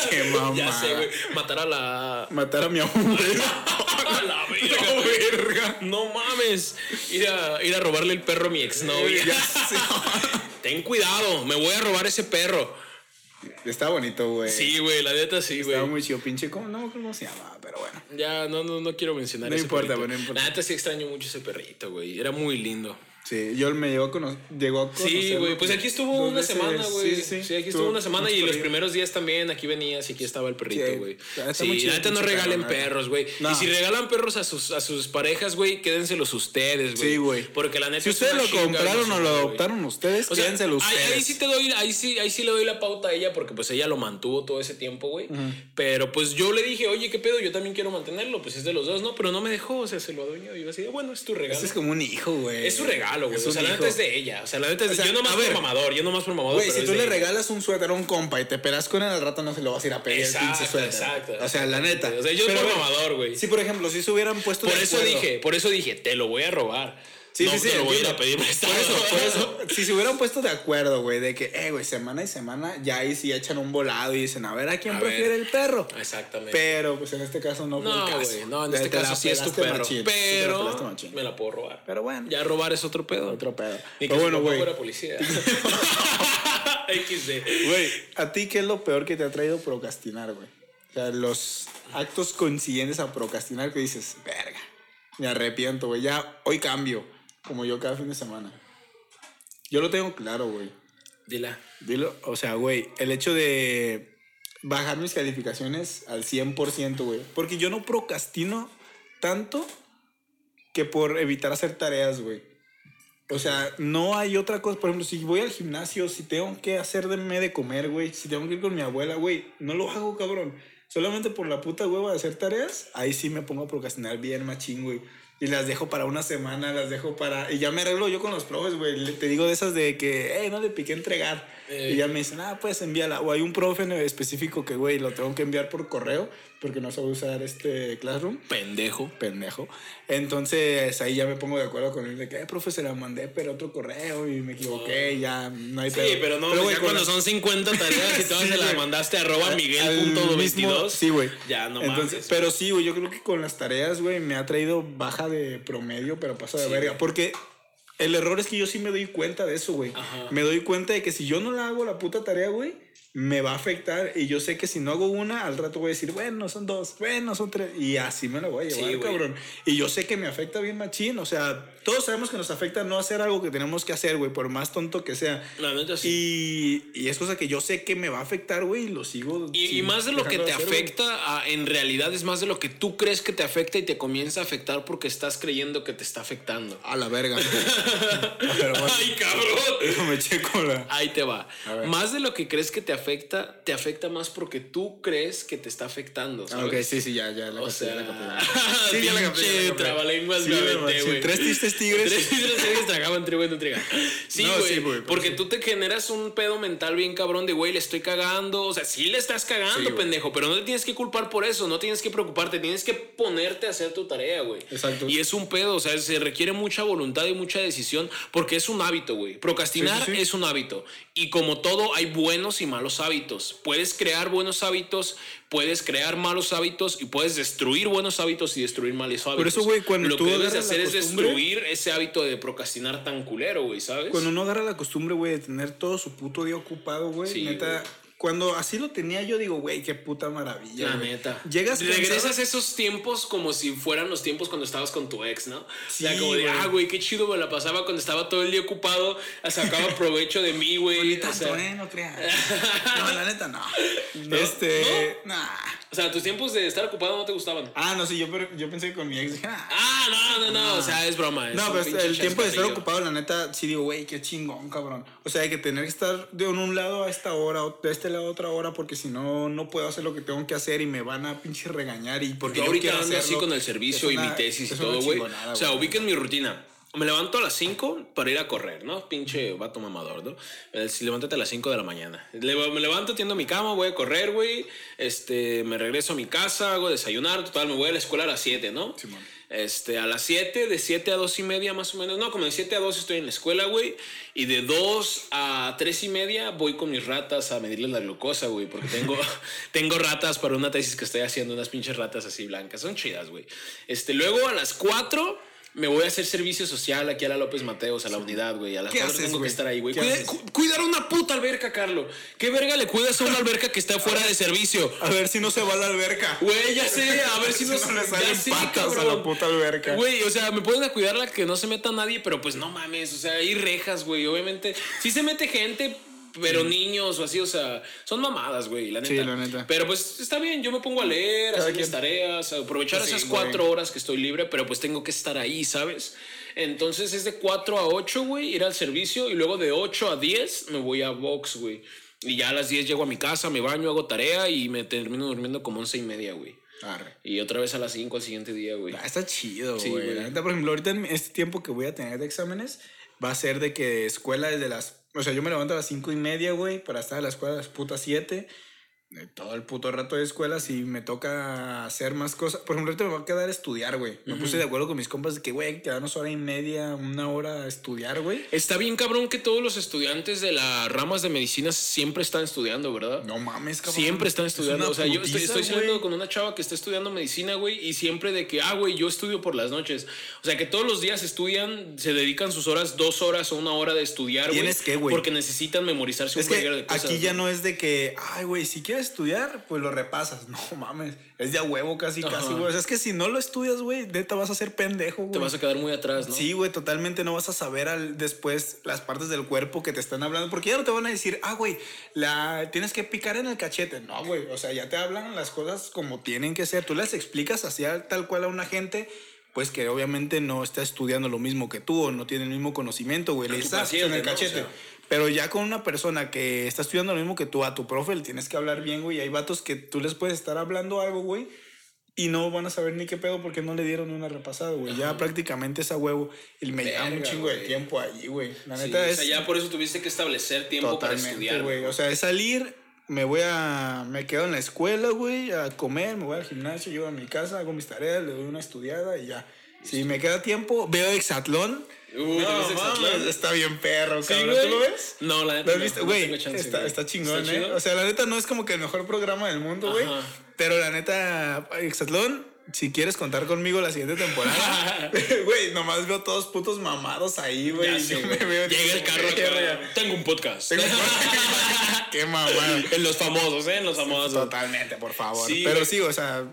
qué mamada. Ya sé, güey. Matar a la. Matar a mi abuelo. La verga. No mames. Ir a, ir a robarle el perro a mi exnovia. Ya sé. Ten cuidado, me voy a robar ese perro. Está bonito, güey. Sí, güey, la neta sí, güey. Estaba muy chido, pinche. ¿Cómo, no cómo se llama, pero bueno. Ya, no, no, no quiero mencionar No ese importa, perrito. güey, no importa. La neta sí extraño mucho ese perrito, güey. Era muy lindo. Sí, yo me llegó a conocer. Llegó a Sí, güey. Pues aquí estuvo una veces. semana, güey. Sí, Sí, sí, aquí estuvo una semana y los primeros días también aquí venías y aquí estaba el perrito, güey. Sí, el no regalen perros, güey. No. Y si regalan perros a sus, a sus parejas, güey, quédenselos ustedes, güey. Sí, güey. Porque la neta Si es ustedes lo compraron o lo adoptaron ustedes, O sea, quédenselo ustedes. ahí sí te doy, ahí sí, ahí sí le doy la pauta a ella porque pues ella lo mantuvo todo ese tiempo, güey. Pero pues yo le dije, oye, ¿qué pedo? Yo también quiero mantenerlo, pues es de los dos, ¿no? Pero no me dejó, o sea, se lo adueñó y yo así, bueno, es tu regalo. Es como un hijo, güey. Es su regalo, güey. Es O sea, la neta es de ella. O sea, la neta es de O sea, Yo nomás por mamador, yo nomás por mamador. Güey, si tú le ella. regalas un suéter a un compa y te pelas con él al rato no se lo vas a ir a pedir el Exacto, pinche suéter. exacto, O sea, la neta. O sea, yo Pero, por güey, mamador, güey. Si, por ejemplo, si se hubieran puesto Por eso acuerdo- dije, por eso dije, te lo voy a robar. Sí, no sí, sí. te lo voy a ir a entiendo. pedir prestado. Por eso, por eso, si se hubieran puesto de acuerdo, güey, de que, eh, güey, semana y semana, ya ahí sí echan un volado y dicen, a ver, ¿a quién A prefiere ver. el perro? Exactamente. Pero, pues en este caso no fue no, el caso. güey, no, en Te- este caso sí es tu perro. machín. Te pero me la puedo robar. Pero bueno. Ya robar es otro pedo. Otro pedo. Ni que Pero bueno, güey. fuera policía. XD. Güey, ¿a ti qué es lo peor que te ha traído procrastinar, güey? O sea, los actos coincidentes a procrastinar que dices, verga, me arrepiento, güey, ya hoy cambio, como yo cada fin de semana. Yo lo tengo claro, güey. Dila. Dilo, o sea, güey, el hecho de bajar mis calificaciones al 100%, güey. Porque yo no procrastino tanto que por evitar hacer tareas, güey. O sea, no hay otra cosa. Por ejemplo, si voy al gimnasio, si tengo que hacerme de comer, güey, si tengo que ir con mi abuela, güey, no lo hago, cabrón. Solamente por la puta hueva de hacer tareas, ahí sí me pongo a procrastinar bien machín, güey. Y las dejo para una semana, las dejo para... Y ya me arreglo yo con los profes, güey. Te digo de esas de que, eh, no le piqué entregar. Eh. Y ya me dicen, ah, pues envíala. O hay un profe en específico que, güey, lo tengo que enviar por correo porque no sabe usar este Classroom Pendejo. pendejo. Entonces ahí ya me pongo de acuerdo con él de que, eh, profe, se la mandé, pero otro correo y me equivoqué, ya no hay Sí, pedo. pero no, güey, ya con cuando la- son 50 tareas y todas Sí, se las mandaste a arroba Al miguel.22. mismo- Sí, güey. Ya, no Entonces, mames. Pero sí, güey, yo creo que con las tareas, güey, me ha traído de promedio, pero paso de Sí, verga. güey. Porque el error es que yo sí me doy cuenta de eso, güey. Ajá. Me doy cuenta de que si yo no la hago la puta tarea, güey, me va a afectar. Y yo sé que si no hago una, al rato voy a decir, bueno, son dos, bueno, son tres. Y así me la voy a llevar, cabrón. Y yo sé que me afecta bien machín. O sea, todos sabemos que nos afecta no hacer algo que tenemos que hacer, güey, por más tonto que sea. La neta sí. Y, y es cosa que yo sé que me va a afectar, güey, y lo sigo. Y, y más de lo que te hacer, afecta, a- en realidad es más de lo que tú crees que te afecta y te comienza a afectar porque estás creyendo que te está afectando. A la verga. Pero bueno, ¡Ay, cabrón! me checo la. Ahí te va. Más de lo que crees que te afecta, te afecta más porque tú crees que te está afectando. Ah, ¿sabes? ok, sí, sí, ya, ya la O sea, la. Sí, ya la capté, trabalenguas Sí, me güey, aventé, sí, güey. tres tristes tigres. Tres tigres tragaban. Sí, No, güey. sí, porque sí. tú te generas un pedo mental bien cabrón de, güey, le estoy cagando. O sea, sí le estás cagando, Sí, pendejo, pero no te tienes que culpar por eso. No tienes que preocuparte. Tienes que ponerte a hacer tu tarea, güey. Exacto. Y es un pedo. O sea, se requiere mucha voluntad y mucha decisión porque es un hábito, güey. Procrastinar es un hábito. Y como todo, hay buenos y malos hábitos. Puedes crear buenos hábitos, puedes crear malos hábitos y puedes destruir buenos hábitos y destruir malos hábitos. eso, güey, cuando Lo tú que debes hacer es destruir ese hábito de procrastinar tan culero, güey, ¿sabes? Cuando uno agarra la costumbre, güey, de tener todo su puto día ocupado, güey, Sí, neta. Cuando así lo tenía, yo digo, güey, qué puta maravilla. La güey. neta. Llegas Regresas cansado- esos tiempos como si fueran los tiempos cuando estabas con tu ex, ¿no? o sea, Sí, como de, güey. ah, güey, qué chido me la pasaba cuando estaba todo el día ocupado, sacaba provecho de mí, güey. O sea, no creas. No, la neta, no. este. Nah. O sea, tus tiempos de estar ocupado no te gustaban. Ah, no sé, yo, yo pensé que con mi ex dije, ah. Ah, no, no, no, o sea, es broma. es No, pero el tiempo de estar ocupado, la neta, sí digo, güey, qué chingón, cabrón. O sea, hay que tener que estar de un lado a esta hora, de este lado a otra hora, porque si no, no puedo hacer lo que tengo que hacer y me van a pinche regañar. Y porque Yo yo ahorita ando así con el servicio y una- mi tesis y todo, güey. O sea, ubiquen mi rutina. Me levanto a las 5 para ir a correr, ¿no? Pinche vato mamador, ¿no? Eh, si levántate a las 5 de la mañana. Me levanto, tiendo mi cama, voy a correr, güey. Este, me regreso a mi casa, hago desayunar. Total, me voy a la escuela a las 7, ¿no? Simón. Este, a las 7, de 7 a 2 y media más o menos. No, como de 7 a 2 estoy en la escuela, güey. Y de 2 a 3 y media voy con mis ratas a medirles la glucosa, güey. Porque tengo, tengo ratas para una tesis que estoy haciendo, unas pinches ratas así blancas. Son chidas, güey. Este, luego a las 4 me voy a hacer servicio social aquí a la López Mateos, a la unidad, güey. A las ¿Qué 4 haces, tengo que estar ahí, güey. Cuidar una puta alberca, Carlo. ¿Qué verga le cuidas a una alberca que está fuera de servicio? A ver si no se va a la alberca. Güey, ya sé, a ver si no, no le ya salen sé, patas a la puta alberca. Güey, o sea, me pueden a cuidarla que no se meta nadie, pero pues no mames, o sea, hay rejas, güey. Obviamente, sí se mete gente, pero niños o así, o sea, son mamadas, güey, la neta. Sí, la neta. Pero pues está bien, yo me pongo a leer, a Cada hacer mis quien. tareas, a aprovechar Sí, esas cuatro horas que estoy libre, pero pues tengo que estar ahí, ¿sabes? Entonces es de 4 a 8, güey, ir al servicio y luego de 8 a 10 me voy a box, güey. Y ya a las 10 llego a mi casa, me baño, hago tarea y me termino durmiendo como 11 y media, güey. Arre. Y otra vez a las 5 al siguiente día, güey. Ah, está chido, Sí, güey. güey. La neta, por ejemplo, ahorita en este tiempo que voy a tener de exámenes, va a ser de que escuela desde las. O sea, yo me levanto a las cinco y media, güey, para estar a las putas siete. Todo el puto rato de escuela, si me toca hacer más cosas. Por ejemplo, ahorita me va a quedar a estudiar, güey. Me puse de acuerdo con mis compas de que, güey, hay que quedarnos hora y media, una hora a estudiar, güey. Está bien cabrón que todos los estudiantes de las ramas de medicina siempre están estudiando, ¿verdad? No mames, cabrón. Siempre están Es estudiando. O sea, yo estoy, saliendo con una chava que está estudiando medicina, güey, y siempre de que, ah, güey, yo estudio por las noches. O sea, que todos los días estudian, se dedican sus horas, dos horas o una hora de estudiar, güey. ¿Tienes qué, güey? Porque necesitan memorizarse un Es que verguero de cosas. aquí ya no es de que, ay, güey, si quieres estudiar, pues lo repasas. No mames, es de a huevo casi, Ajá. casi, güey. O sea, es que si no lo estudias, güey, neta vas a ser pendejo, güey. Te vas a quedar muy atrás, ¿no? Sí, güey, totalmente no vas a saber al, después las partes del cuerpo que te están hablando, porque ya no te van a decir, ah, güey, la tienes que picar en el cachete. No, güey, o sea, ya te hablan las cosas como tienen que ser. Tú las explicas así tal cual a una gente, pues que obviamente no está estudiando lo mismo que tú o no tiene el mismo conocimiento, güey. Le tu dices, "Ah, paciente, en el ¿no? O cachete. sea. Pero ya con una persona que está estudiando lo mismo que tú, a tu profe le tienes que hablar bien, güey. Hay vatos que tú les puedes estar hablando algo, güey. Y no van a saber ni qué pedo porque no le dieron una repasada, güey. Ya prácticamente es a huevo. Y me lleva un chingo de tiempo ahí, güey. La Sí, neta o es sea, ya por eso tuviste que establecer tiempo para estudiar, güey. O sea, es salir, me voy a... Me quedo en la escuela, güey, a comer, me voy al gimnasio, llego a mi casa, hago mis tareas, le doy una estudiada y ya. Si me queda tiempo, veo Exatlón. Uh, ¿te ves no, mames, está bien perro, Sí, cabrón. güey. ¿Tú lo ves? No, la neta. ¿Lo has no, visto? no Güey, chance, está, güey. está chingón, ¿Está ¿eh? chido? O sea, la neta no es como que el mejor programa del mundo, güey. Pero la neta, Exatlón, si quieres contar conmigo la siguiente temporada, güey, nomás veo todos putos mamados ahí, güey. Llega el carro acá. Tengo un podcast. Tengo un podcast. Qué mamada. en los famosos, ¿eh? En los famosos. Totalmente, por favor. Sí, Pero sí, o sea,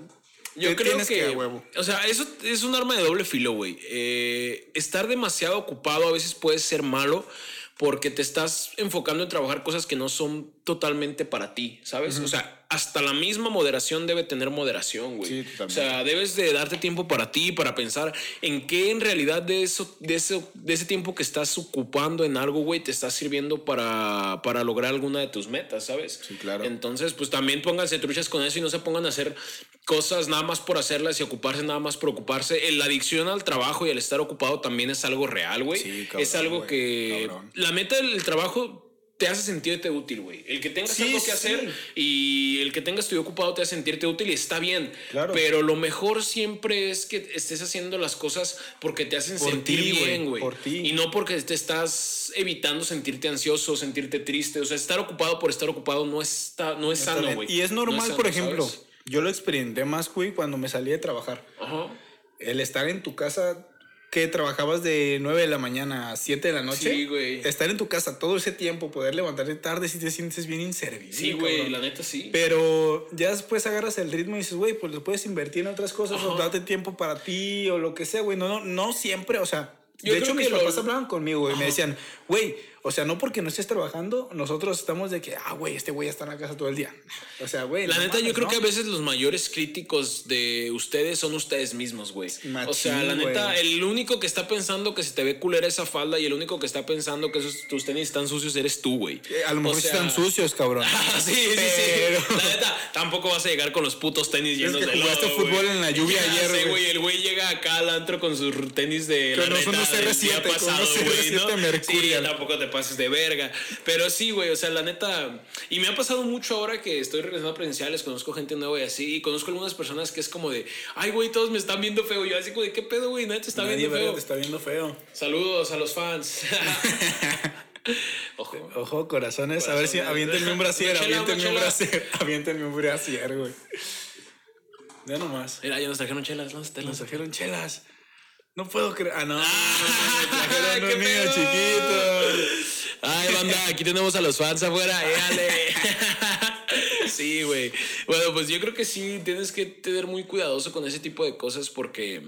Yo creo tienes que, huevo. o sea, eso es un arma de doble filo, güey. Eh, estar demasiado ocupado a veces puede ser malo porque te estás enfocando en trabajar cosas que no son totalmente para ti, ¿sabes? O sea, hasta la misma moderación debe tener moderación, güey. Sí, o sea, debes de darte tiempo para ti, para pensar en qué en realidad de eso, de eso, de ese tiempo que estás ocupando en algo, güey, te está sirviendo para, para lograr alguna de tus metas, ¿sabes? Sí, claro. Entonces, pues también pónganse truchas con eso y no se pongan a hacer cosas nada más por hacerlas y ocuparse nada más por ocuparse. La adicción al trabajo y el estar ocupado también es algo real, güey. Sí, cabrón, es algo que cabrón. la meta del trabajo te hace sentirte útil, güey. El que tengas Sí, algo que sí. hacer y el que tengas tu ocupado te hace sentirte útil y está bien. Claro. Pero lo mejor siempre es que estés haciendo las cosas porque te hacen Por sentir ti, bien, güey. por ti. Y no porque te estás evitando sentirte ansioso, sentirte triste. O sea, estar ocupado por estar ocupado no está, no es sano, güey. Y es No normal, sano, por ejemplo, ¿sabes? yo lo experimenté más, güey, cuando me salí de trabajar. Ajá. El estar en tu casa, que trabajabas de 9 de la mañana a 7 de la noche. Sí, güey. Estar en tu casa todo ese tiempo, poder levantarte tarde si te sientes bien inservible. Sí, güey, cabrón. la neta sí. Pero ya después agarras el ritmo y dices, güey, pues lo puedes invertir en otras cosas o Ajá. date tiempo para ti o lo que sea, güey. No, no, no siempre, o sea. Yo de hecho, que mis lo- papás hablaban conmigo, güey. Me decían, güey, o sea, no porque no estés trabajando, nosotros estamos de que, ah, güey, este güey está en la casa todo el día. O sea, güey. La no neta, yo creo ¿no? que a veces los mayores críticos de ustedes son ustedes mismos, güey. O sea, la neta, el único que está pensando que se te ve culera esa falda y el único que está pensando que esos, tus tenis están sucios eres tú, güey. Eh, A lo mejor O sí sea- están sucios, cabrón. Ah, sí, sí, Pero- sí. La neta, tampoco vas a llegar con los putos tenis llenos que de jugaste lodo, fútbol en la lluvia Ya ayer, sé, güey. El güey llega acá al antro con sus tenis de Con la unos neta del R7, día con pasado, unos güey, ¿no? R7 Mercurial. Sí, tampoco te pases de verga. Pero sí, güey, o sea, la neta. Y me ha pasado mucho ahora que estoy regresando a presenciales, conozco gente nueva y así. Y conozco algunas personas que es como de, ay, güey, todos me están viendo feo. Yo así como de, ¿qué pedo, güey? Nadie te está Nadie, viendo feo. te está viendo feo. Saludos a los fans. Ojo. Ojo, corazones. A ver si aviéntenme un brasier, aviéntenme un brasier. Aviéntenme un brasier, güey. Ya nomás. Mira, ya nos trajeron chelas, Nos las trajeron chelas. No puedo creer. Ah, no. me ¡Qué trajeron un niño pedo! chiquito. Ay, banda, aquí tenemos a los fans afuera, éale. Sí, güey. Bueno, pues yo creo que sí tienes que tener muy cuidadoso con ese tipo de cosas porque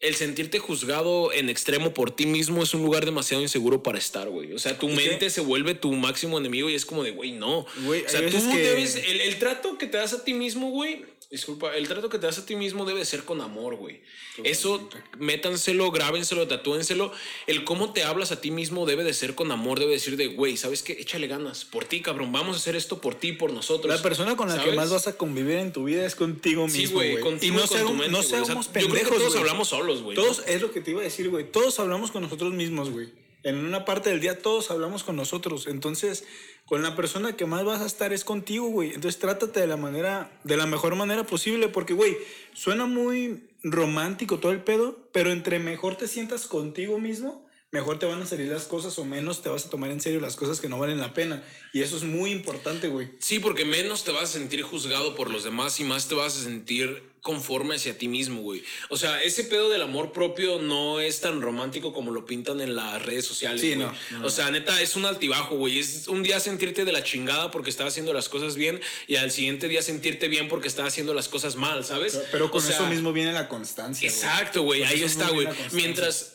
el sentirte juzgado en extremo por ti mismo es un lugar demasiado inseguro para estar, güey. O sea, tu mente se vuelve tu máximo enemigo y es como de, güey, no. O sea, tú que- debes, el, el trato que te das a ti mismo, güey. Disculpa, el trato que te das a ti mismo debe ser con amor, güey. Eso, métanselo, grábenselo, tatúenselo. El cómo te hablas a ti mismo debe de ser con amor, debe decir de, güey, ¿sabes qué? Échale ganas. Por ti, cabrón. Vamos a hacer esto por ti, por nosotros. La persona con la que más vas a convivir en tu vida es contigo Sí, mismo, güey, güey. contigo Y no, con tu seamos- mente, no güey. O sea, seamos yo creo que todos hablamos solos, güey. Todos, es lo que te iba a decir, güey. Todos hablamos con nosotros mismos, güey. En una parte del día todos hablamos con nosotros. Entonces, con la persona que más vas a estar es contigo, güey. Entonces, trátate de la manera, de la mejor manera posible. Porque, güey, suena muy romántico todo el pedo, pero entre mejor te sientas contigo mismo, mejor te van a salir las cosas o menos te vas a tomar en serio las cosas que no valen la pena. Y eso es muy importante, güey. Sí, porque menos te vas a sentir juzgado por los demás y más te vas a sentir conforme hacia ti mismo, güey. O sea, ese pedo del amor propio no es tan romántico como lo pintan en las redes sociales. Sí, güey. no, no, O sea, neta, es un altibajo, güey. Es un día sentirte de la chingada porque estás haciendo las cosas bien y al siguiente día sentirte bien porque estás haciendo las cosas mal, ¿sabes? Pero con O sea, eso mismo viene la constancia. Exacto, güey. Ahí está, güey. Mientras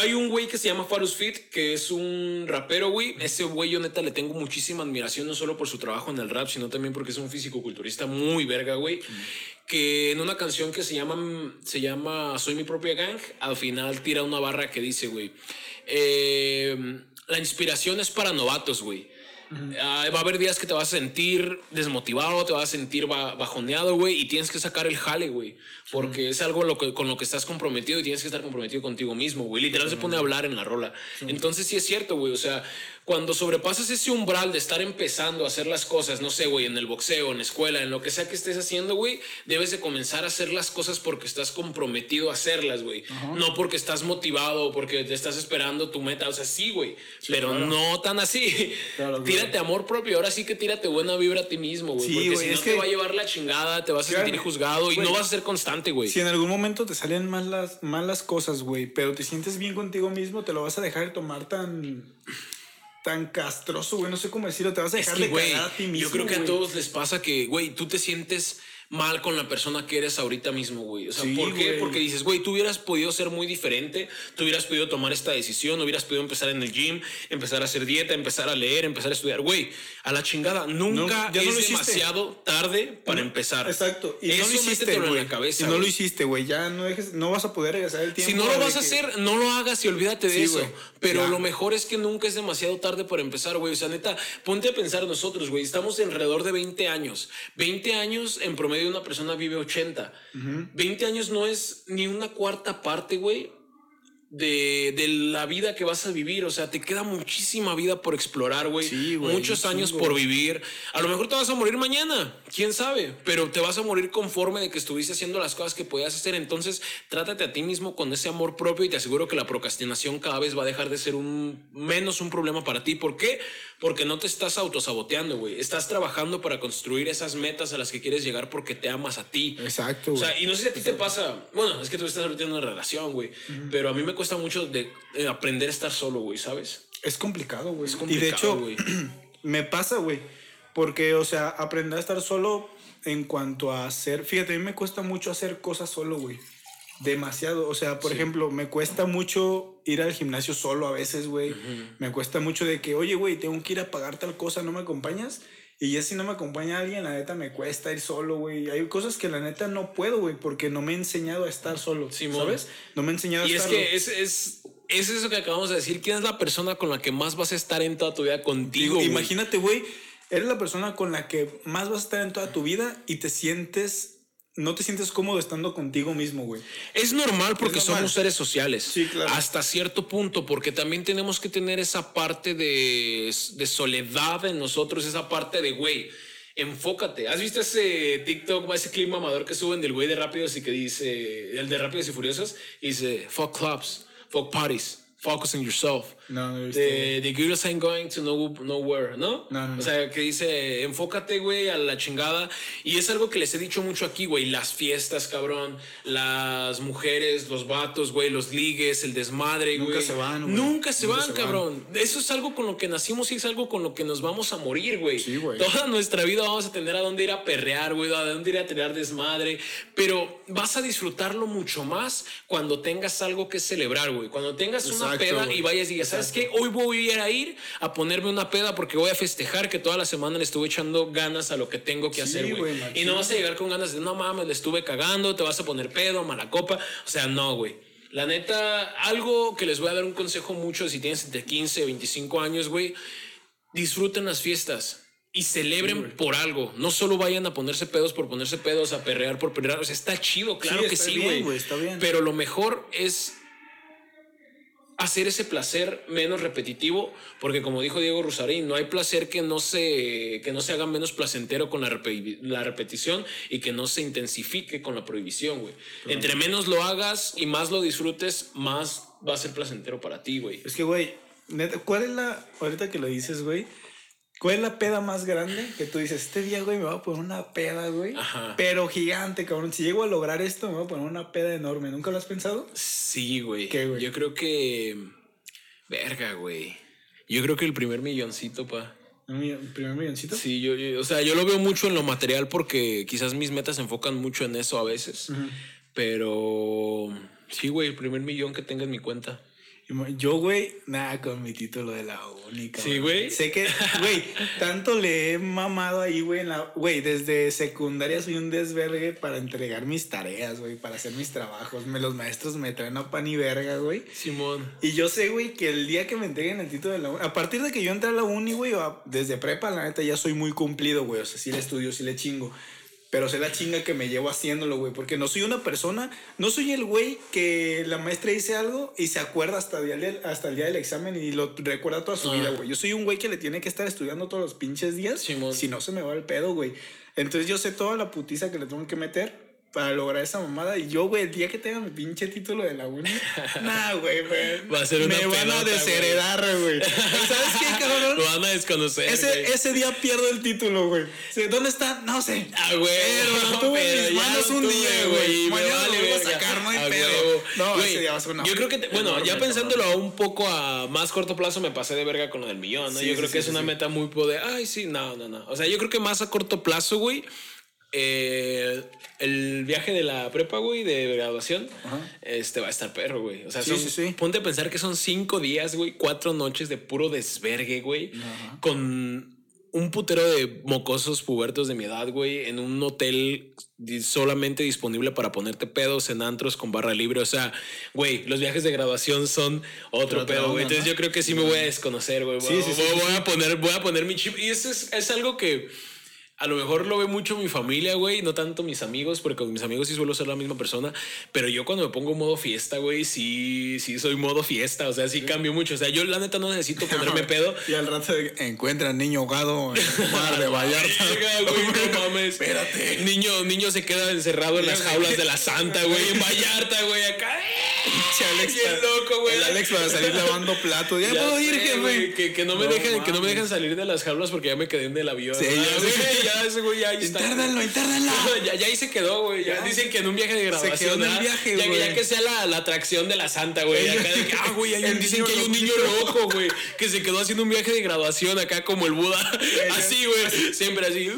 hay un güey que se llama Farus Fit, que es un rapero, güey. Ese güey, yo neta le tengo muchísima admiración, no solo por su trabajo en el rap, sino también porque es un físico-culturista muy verga, güey. Que en una canción que se llama, se llama Soy mi propia gang, al final tira una barra que dice, güey. eh, la inspiración es para novatos, güey. Va a haber días que te vas a sentir desmotivado, te vas a sentir ba- bajoneado, güey, y tienes que sacar el jale, güey, porque es algo lo que, con lo que estás comprometido y tienes que estar comprometido contigo mismo, güey. Literal se pone a hablar en la rola. Entonces sí es cierto, güey, o sea, cuando sobrepasas ese umbral de estar empezando a hacer las cosas, no sé, güey, en el boxeo, en la escuela, en lo que sea que estés haciendo, güey, debes de comenzar a hacer las cosas porque estás comprometido a hacerlas, güey. No porque estás motivado o porque te estás esperando tu meta, o sea, sí, güey, pero claro. no tan así. Claro. Tírate amor propio, ahora sí que tírate buena vibra a ti mismo, güey. Sí, porque güey, si no te que- va a llevar la chingada, te vas a Claro, sentir juzgado y güey. no vas a ser constante, güey. Si en algún momento te salen mal las, mal las cosas, güey, pero te sientes bien contigo mismo, te lo vas a dejar de tomar tan tan castroso, güey, no sé cómo decirlo, te vas a Es dejar que, de güey, a ti mismo. yo creo que a todos les pasa que, güey, tú te sientes mal con la persona que eres ahorita mismo, güey. O sea, Sí, ¿por qué? güey. Porque dices, güey, tú hubieras podido ser muy diferente, tú hubieras podido tomar esta decisión, hubieras podido empezar en el gym, empezar a hacer dieta, empezar a leer, empezar a estudiar. Güey, a la chingada, nunca ya no es lo hiciste. demasiado tarde para No, empezar. Exacto. Y Eso no lo hiciste, güey. en la cabeza. Y no lo hiciste, güey. Ya no dejes, no vas a poder regresar el tiempo. Si no lo vas a que- hacer, no lo hagas y olvídate de Sí, eso. Pero lo mejor es que nunca es demasiado tarde para empezar, güey. O sea, neta, ponte a pensar nosotros, güey. Estamos alrededor de 20 años. 20 años en promedio una persona vive 80. 20 años no es ni una cuarta parte, güey, de, de la vida que vas a vivir. O sea, te queda muchísima vida por explorar, güey. Sí, güey, Muchos años por vivir. A lo mejor te vas a morir mañana, quién sabe, pero te vas a morir conforme de que estuviste haciendo las cosas que podías hacer. Entonces, trátate a ti mismo con ese amor propio y te aseguro que la procrastinación cada vez va a dejar de ser un menos un problema para ti. ¿Por qué? Porque no te estás autosaboteando, güey. Estás trabajando para construir esas metas a las que quieres llegar porque te amas a ti. Exacto, O sea, y no sé si a ti te pasa. Bueno, es que tú estás ahorita en una relación, güey. Pero a mí me cuesta mucho de, eh, aprender a estar solo, güey, ¿sabes? Es complicado, güey. Es Y de hecho, complicado, güey. me pasa, güey. Porque, o sea, aprender a estar solo en cuanto a hacer. Fíjate, a mí me cuesta mucho hacer cosas solo, güey. Demasiado. O sea, por ejemplo, me cuesta mucho ir al gimnasio solo a veces, güey. Me cuesta mucho de que, oye, güey, tengo que ir a pagar tal cosa, ¿no me acompañas? Y ya si no me acompaña alguien, la neta me cuesta ir solo, güey. Hay cosas que la neta no puedo, güey, porque no me he enseñado a estar solo. Simón. ¿Sabes? No me he enseñado a Y es estar que es, es, es eso que acabamos de decir. ¿Quién es la persona con la que más vas a estar en toda tu vida contigo? Digo, imagínate, güey, eres la persona con la que más vas a estar en toda tu vida y te sientes, no te sientes cómodo estando contigo mismo, güey. Es normal porque Es normal. somos seres sociales. Sí, claro. Hasta cierto punto, porque también tenemos que tener esa parte de, de soledad en nosotros, esa parte de, güey, enfócate. ¿Has visto ese TikTok, ese clip mamador que suben del güey de Rápidos y que dice, el de Rápidos y Furiosos? Y dice, fuck clubs, fuck parties, focus on yourself. No, no. The, the girls ain't going to no, nowhere, ¿no? No, no, no. O sea, que dice, enfócate, güey, a la chingada. Y es algo que les he dicho mucho aquí, güey. Las fiestas, cabrón. Las mujeres, los vatos, güey. Los ligues, el desmadre, güey. Nunca se van, güey. Nunca se Nunca van, se van. cabrón. Eso es algo con lo que nacimos y es algo con lo que nos vamos a morir, güey. Sí, güey. Toda nuestra vida vamos a tener a dónde ir a perrear, güey. A dónde ir a tirar desmadre. Pero vas a disfrutarlo mucho más cuando tengas algo que celebrar, güey. Cuando tengas una peda güey. y vayas y digas, ¿sabes qué? Hoy voy a ir a ir a ponerme una peda porque voy a festejar que toda la semana le estuve echando ganas a lo que tengo que Sí, hacer, güey. Y no vas a llegar con ganas de, no mames, le estuve cagando, te vas a poner pedo, mala copa. O sea, no, güey. La neta, algo que les voy a dar un consejo mucho si tienes entre 15 y 25 años, güey, disfruten las fiestas. Y celebren por algo. No solo vayan a ponerse pedos por ponerse pedos, a perrear por perrear. O sea, está chido, claro Sí, que está sí, güey. güey, está bien. Pero lo mejor es hacer ese placer menos repetitivo, porque como dijo Diego Rusarín, no hay placer que no se, que no se haga menos placentero con la, la repetición y que no se intensifique con la prohibición, güey. Entre menos lo hagas y más lo disfrutes, más va a ser placentero para ti, güey. Es que, güey, ¿cuál es la, ahorita que lo dices, güey? ¿Cuál es la peda más grande que tú dices, este día, güey, me voy a poner una peda, güey? Ajá. Pero gigante, cabrón. Si llego a lograr esto, me voy a poner una peda enorme. ¿Nunca lo has pensado? Sí, güey. ¿Qué, güey? Yo creo que... Verga, güey. Yo creo que el primer milloncito, pa. ¿Un millón- primer milloncito? Sí, yo, yo- o sea, yo lo veo mucho en lo material porque quizás mis metas se enfocan mucho en eso a veces. Pero sí, güey, el primer millón que tenga en mi cuenta. Yo, güey, nada, con mi título de la única. Sí, güey. Sé que, güey, tanto le he mamado ahí, güey, en la, güey, desde secundaria soy un desvergue para entregar mis tareas, güey, para hacer mis trabajos. Me, los maestros me traen a pan y verga, güey. Simón. Y yo sé, güey, que el día que me entreguen el título de la uni, a partir de que yo entré a la uni, güey, desde prepa, la neta, ya soy muy cumplido, güey. O sea, sí le estudio, sí le chingo. Pero sé la chinga que me llevo haciéndolo, güey. Porque no soy una persona, no soy el güey que la maestra dice algo y se acuerda hasta el día del, hasta el día del examen y lo recuerda toda su Ah. vida, güey. Yo soy un güey que le tiene que estar estudiando todos los pinches días. Simón. Si no, se me va el pedo, güey. Entonces yo sé toda la putiza que le tengo que meter para lograr esa mamada. Y yo, güey, el día que tenga mi pinche título de la uni, nah, güey, güey. Va a ser una Me van a desheredar, güey. ¿Sabes qué, cabrón? Lo van a desconocer. Ese, güey. ese día pierdo el título, güey. ¿Dónde está? No sé. Ah, güey. Pero tuve en mis manos un tuve, día, güey. Mañana vale lo vuelvo a sacar, no hay A pedo. No, Güey, ese día va a ser una Yo creo que, te- bueno, ya pensándolo a un poco a más corto plazo, me pasé de verga con lo del millón, ¿no? Sí, yo sí, creo sí, que es una meta muy poder. Ay, sí, no, no, no. O sea, yo creo que más a corto plazo, güey. Eh, el viaje de la prepa, güey, de graduación, este va a estar perro, güey. O sea, Sí, son- sí, sí. ponte a pensar que son cinco días, güey, cuatro noches de puro desvergue, güey, con un putero de mocosos pubertos de mi edad, güey, en un hotel solamente disponible para ponerte pedos en antros con barra libre. O sea, güey, los viajes de graduación son otro pedo, güey. Entonces yo creo que sí me voy a desconocer, güey. Sí, Voy- voy, voy a poner, voy a poner mi chip. Y eso es, es algo que A lo mejor lo ve mucho mi familia, güey, no tanto mis amigos, porque con mis amigos sí suelo ser la misma persona, pero yo cuando me pongo modo fiesta, güey, sí, sí soy modo fiesta, o sea, sí cambio mucho, o sea, yo la neta no necesito ponerme pedo. Y al rato encuentra niño ahogado en el mar de Vallarta. Güey, no mames. Espérate. Niño, niño se queda encerrado en las jaulas de la santa, güey, en Vallarta, güey, acá. Alex, loco, güey. El Alex para salir lavando platos. Ya, Ya puedo ir, güey, Que, que no me No dejen, que no me dejen salir de las jaulas porque ya me quedé en el avión. Sí, Ah, ya güey. Ya ese güey ya ahí está. Intérnalo, intérnalo. Ya, ya ahí se quedó, güey. Ya, Ya. dicen que en un viaje de grabación. quedó en el viaje, ya, güey. ya que sea la, la atracción de la santa, güey. Acá de que, ah, güey, hay un- dicen que hay un niño loco, güey. Que se quedó haciendo un viaje de graduación acá como el Buda. Así, güey. Siempre así.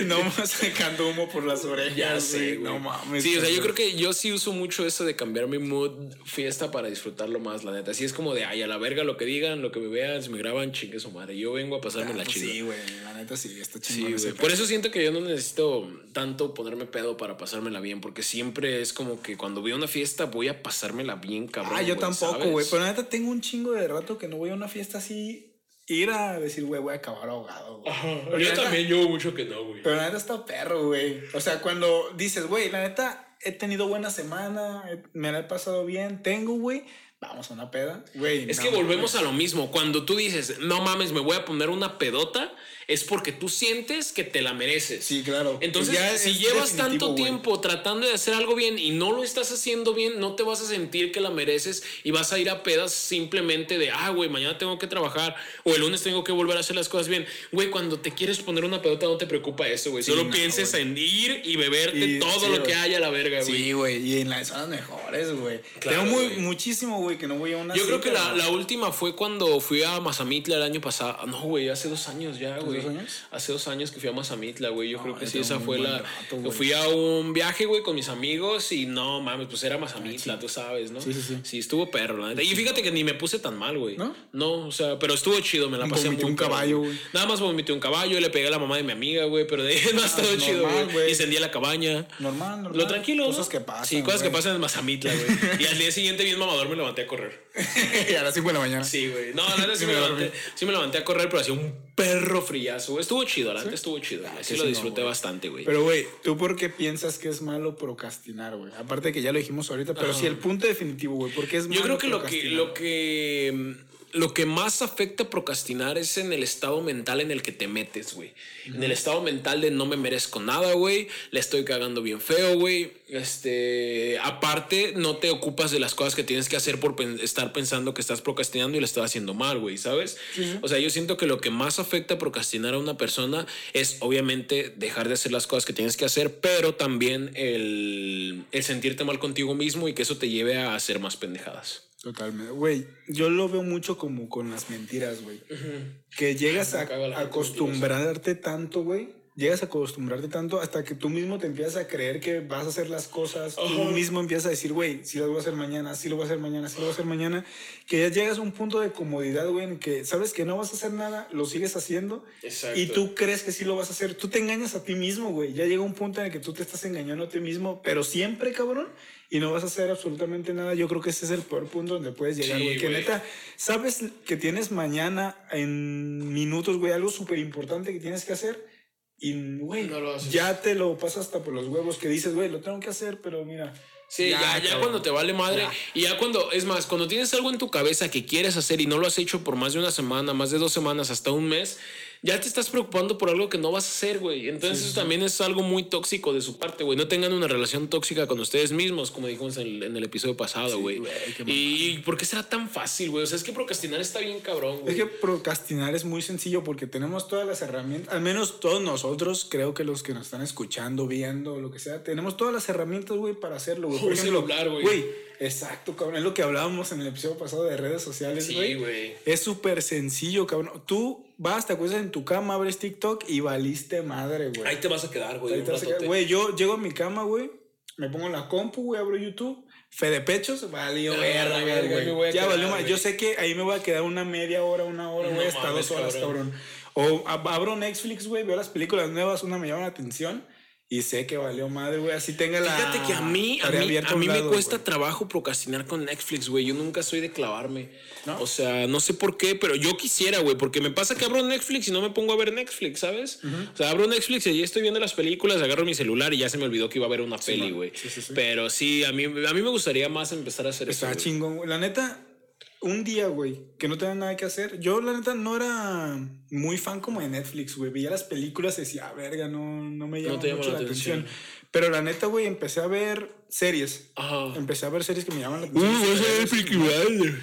Y no más sacando humo por las orejas. Ya sé, güey. No mames. Sí, o sea, yo creo que yo sí uso mucho eso de cambiar mi mood fiesta para disfrutarlo más, la neta. Así es como de, ay, a la verga lo que digan, lo que me vean, si me graban, chingue su madre. Yo vengo a pasarme la pues chida. Sí, güey. La neta sí, está Sí, chingón. ese güey. Por eso siento que yo no necesito tanto ponerme pedo para pasármela bien, porque siempre es como que cuando voy a una fiesta voy a pasármela bien, cabrón. Ah, yo tampoco, güey. Pero la neta tengo un chingo de rato que no voy a una fiesta así. Ir a decir, güey, voy a acabar ahogado, la Yo neta- también llevo mucho que no, güey. Pero la neta está perro, güey. O sea, cuando dices, güey, la neta, he tenido buena semana, me la he pasado bien, tengo, güey, vamos a una peda, güey. Es no que volvemos mames. a lo mismo. Cuando tú dices, no mames, me voy a poner una pedota, es porque tú sientes que te la mereces. Sí, claro. Entonces, Ya si llevas tanto tiempo tratando de hacer algo bien y no lo estás haciendo bien, no te vas a sentir que la mereces y vas a ir a pedas simplemente de, ah, güey, mañana tengo que trabajar o el lunes tengo que volver a hacer las cosas bien. Güey, cuando te quieres poner una pedota, no te preocupa eso, güey. Sí, Solo no, pienses güey. en ir y beberte Y- todo sí, lo que haya a la verga, güey. Sí, güey, y en las zonas mejores, güey. Claro, tengo muy, muchísimo, güey, que no voy a una Yo creo que la, la última fue cuando fui a Mazamitla el año pasado. No, güey, hace dos años ya, güey. Dos años? Hace dos años que fui a Mazamitla, güey. Yo No, creo que yo sí, esa fue la. rato, güey. fui a un viaje, güey, con mis amigos y no mames, pues era Mazamitla, tú sabes, ¿no? Sí, sí, sí. Sí, estuvo perro, la neta. Y fíjate que ni me puse tan mal, güey. ¿No? No, o sea, pero estuvo chido, me la pasé Vomité muy un perro, caballo, güey. Nada más vomité un caballo, le pegué a la mamá de mi amiga, güey, pero de ahí no ha estado normal, chido, güey. Incendié la cabaña. Normal, normal. Lo tranquilo, Cosas ¿no? que pasan. Sí, cosas que pasan en Mazamitla, güey. Y al día siguiente, bien mamador, me levanté a correr. y a las 5 de la mañana. Sí, güey. No, neta sí me, levanté, sí me levanté a correr, pero hacía un perro frillazo. Estuvo chido, la neta estuvo chido. güey. Sí qué lo disfruté bastante, güey. Pero, güey, ¿tú por qué piensas que es malo procrastinar, güey? Aparte de que ya lo dijimos ahorita, pero sí el punto definitivo, güey. ¿Por qué es malo Yo creo que lo que, lo que lo que más afecta a procrastinar es en el estado mental en el que te metes, güey. En el estado mental de no me merezco nada, güey. Le estoy cagando bien feo, güey. Este, aparte, no te ocupas de las cosas que tienes que hacer por pen- estar pensando que estás procrastinando y lo estás haciendo mal, güey, ¿sabes? O sea, yo siento que lo que más afecta a procrastinar a una persona es obviamente dejar de hacer las cosas que tienes que hacer, pero también el, el sentirte mal contigo mismo y que eso te lleve a hacer más pendejadas. Totalmente. Güey, yo lo veo mucho como con las mentiras, güey. Que llegas a, acostumbrarte tanto, güey. Llegas a acostumbrarte tanto hasta que tú mismo te empiezas a creer que vas a hacer las cosas. Tú mismo empiezas a decir, güey, sí lo voy a hacer mañana, sí lo voy a hacer mañana, sí lo voy a hacer mañana. Que ya llegas a un punto de comodidad, güey, en que sabes que no vas a hacer nada, lo sigues haciendo. Exacto. Y tú crees que sí lo vas a hacer. Tú te engañas a ti mismo, güey. Ya llega un punto en el que tú te estás engañando a ti mismo, pero siempre, cabrón. Y no vas a hacer absolutamente nada. Yo creo que ese es el peor punto donde puedes llegar, Sí, güey. que güey. neta, sabes que tienes mañana en minutos, güey, algo súper importante que tienes que hacer. Y, güey, No lo haces. ya te lo pasas hasta por los huevos que dices, güey, lo tengo que hacer, pero mira. Sí, ya, cuando te vale madre. Ya. Y ya cuando, es más, cuando tienes algo en tu cabeza que quieres hacer y no lo has hecho por más de una semana, más de dos semanas, hasta un mes, ya te estás preocupando por algo que no vas a hacer, güey. Entonces eso también es algo muy tóxico de su parte, güey. No tengan una relación tóxica con ustedes mismos, como dijimos en el, en el episodio pasado, güey. y ¿por qué será tan fácil, güey? O sea, es que procrastinar está bien cabrón, Es güey. que procrastinar es muy sencillo porque tenemos todas las herramientas, al menos todos nosotros, creo que los que nos están escuchando, viendo, lo que sea, tenemos todas las herramientas, güey, para hacerlo, güey. Un celular, güey. Güey, exacto, cabrón. Es lo que hablábamos en el episodio pasado de redes sociales, Sí, güey. güey. Es súper sencillo, cabrón. Tú vas, te acuestas en tu cama, abres TikTok y valiste madre, güey. Ahí te vas a quedar, güey. Ahí te vas a quedar. Güey, yo llego a mi cama, güey, me pongo en la compu, güey, abro YouTube. Fede Pechos, valió Ah, verga, güey. Ya valió güey. Yo sé que ahí me voy a quedar una media hora, una hora, No güey, hasta mames, dos horas, cabrón. cabrón. O ab- abro Netflix, güey, veo las películas nuevas, una me llama la atención Y sé que valió madre, güey. Así tenga la. Fíjate que a mí, a mí, a mí me cuesta trabajo procrastinar con Netflix, güey. Yo nunca soy de clavarme. ¿No? O sea, no sé por qué, pero yo quisiera, güey, porque me pasa que abro Netflix y no me pongo a ver Netflix, ¿sabes? O sea, abro Netflix y ahí estoy viendo las películas, agarro mi celular y ya se me olvidó que iba a ver una peli, güey. Sí, sí, sí. Pero sí, a mí, a mí me gustaría más empezar a hacer Está eso. güey. chingón, güey. La neta, un día, güey, que no tenía nada que hacer. Yo, la neta, no era muy fan como de Netflix, güey. Veía las películas y decía, ah, verga, no, no me llama No mucho la la atención. atención. Pero la neta, güey, empecé a ver series. Ajá. Empecé a ver series que me llaman la Uh, atención. vas a ver Peaky Blinders.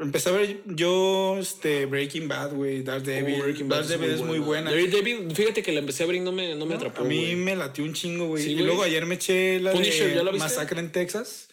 Empecé a ver yo, este, Breaking Bad, güey, Daredevil. Oh, Breaking Bad Daredevil es muy buena. Daredevil, fíjate que la empecé a ver y no me, no me atrapó. A mí güey. me latió un chingo, güey. Sí, y güey. luego ayer me eché la Punisher, de ¿ya la viste? Masacre en Texas.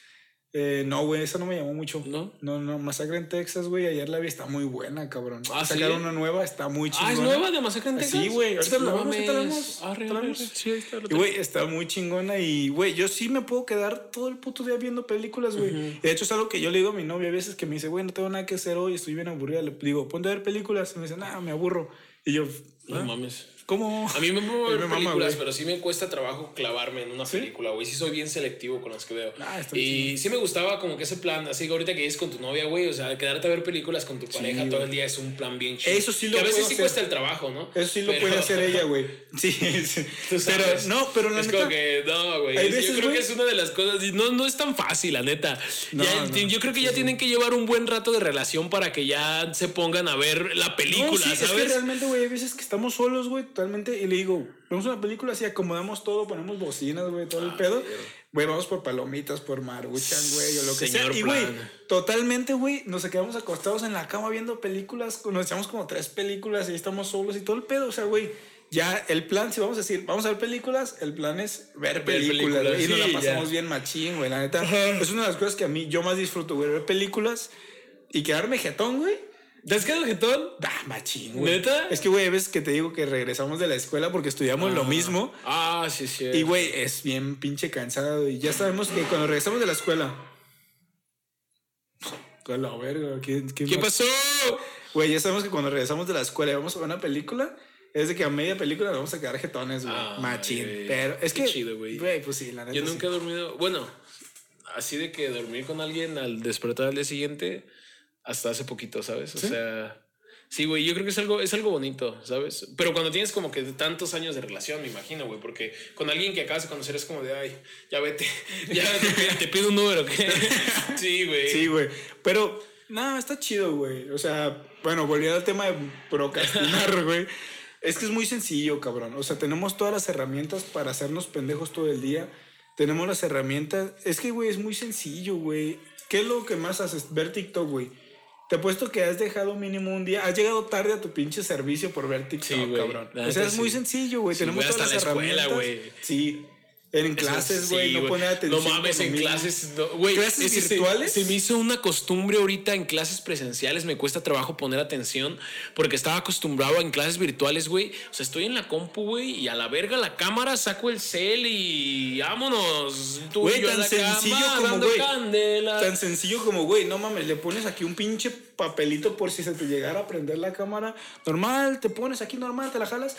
Eh, no, güey, esa no me llamó mucho. ¿No? No, no, Masacre en Texas, güey, ayer la vi, está muy buena, cabrón. ¿Ah, Sacaron sí? una nueva, está muy chingona. Ah, ¿es nueva de Masacre en Texas? Sí, güey, ahorita la No vemos, ahorita la vemos. Arre, la arre. Sí, ahí está, Y, güey, está muy chingona y, güey, yo sí me puedo quedar todo el puto día viendo películas, güey. Y De hecho, es algo que yo le digo a mi novia a veces que me dice, güey, no tengo nada que hacer hoy, estoy bien aburrida. Le digo, ponte a ver películas. Y me dice, nah, me aburro. Y yo, No "¿Ah? mames. ¿Cómo? A mí me mí ver mama, películas, pero sí me cuesta trabajo clavarme en una ¿Sí? película, güey. Sí soy bien selectivo con las que veo. Ah, y sí me gustaba como que ese plan, así que ahorita que es con tu novia, güey, o sea, quedarte a ver películas con tu pareja todo el día es un plan bien chido. Eso sí lo Que a veces sí hacer. cuesta el trabajo, ¿no? Eso sí lo Pero- puede hacer ella, güey. Sí, Pero, sabes. no, pero la es neta. como que, no, güey. Yo creo güey- que es una de las cosas. y No, no es tan fácil, la neta. No, Ya- no. Yo creo que ya tienen que llevar un buen rato de relación para que ya se pongan a ver la película, No, sí, es que ¿sabes? realmente, güey, hay veces que estamos solos, güey, totalmente. Y le digo, vemos una película así, acomodamos todo, ponemos bocinas, güey, Ah, todo el pedo. Güey, vamos por palomitas, por maruchan, güey, o lo que Señor sea. Y, güey, plan. totalmente, güey, nos quedamos acostados en la cama viendo películas. Nos echamos como tres películas y estamos solos y todo el pedo. O sea, güey, ya el plan, si vamos a decir, vamos a ver películas, el plan es ver películas, películas, güey, y nos sí, la pasamos ya. bien machín, güey, la neta. Es una de las cosas que a mí yo más disfruto, güey, ver películas y quedarme jetón, güey. ¿Te has quedado jetón? Ah, machín, güey. ¿Neta? Es que, güey, ves que te digo que regresamos de la escuela porque estudiamos lo mismo. Ah, sí, sí. Y, güey, es bien pinche cansado. Y ya sabemos que cuando regresamos de la escuela. Con la verga, ¿qué, qué ¿Qué pasó? Güey, ya sabemos que cuando regresamos de la escuela y vamos a ver una película. Es de que a media película nos vamos a quedar jetones, güey. Ay, Machín. Pero es Qué que. chido, güey. Güey, pues sí, la neta. Yo sí. nunca he dormido. Bueno, así de que dormir con alguien al despertar al día siguiente, hasta hace poquito, ¿sabes? O sea. Sí, güey, yo creo que es algo, es algo bonito, ¿sabes? Pero cuando tienes como que tantos años de relación, me imagino, güey, porque con alguien que acabas de conocer es como de, ay, ya vete, ya te, te pido un número, ¿qué? Sí, güey. Sí, güey. Pero, no, está chido, güey. O sea, bueno, volviendo al tema de procrastinar, güey. Es que es muy sencillo, cabrón. O sea, tenemos todas las herramientas para hacernos pendejos todo el día. Tenemos las herramientas. Es que, güey, es muy sencillo, güey. ¿Qué es lo que más haces? Ver TikTok, güey. Te apuesto que has dejado mínimo un día. Has llegado tarde a tu pinche servicio por ver TikTok, Sí, cabrón. O sea, es muy sencillo, güey. Sí, Tenemos güey, todas hasta las la escuela, herramientas. Sí. En clases, Sí, güey. no poner atención. No mames, en clases. no, güey, ¿Clases ese se- virtuales? Se, me hizo una costumbre ahorita en clases presenciales. Me cuesta trabajo poner atención porque estaba acostumbrado en clases virtuales, güey. O sea, estoy en la compu, güey, y a la verga la cámara saco el cel y vámonos. Güey, tan sencillo como, güey. Tan sencillo como, güey, no mames, le pones aquí un pinche papelito por si se te llegara a prender la cámara. Normal, te pones aquí normal, te la jalas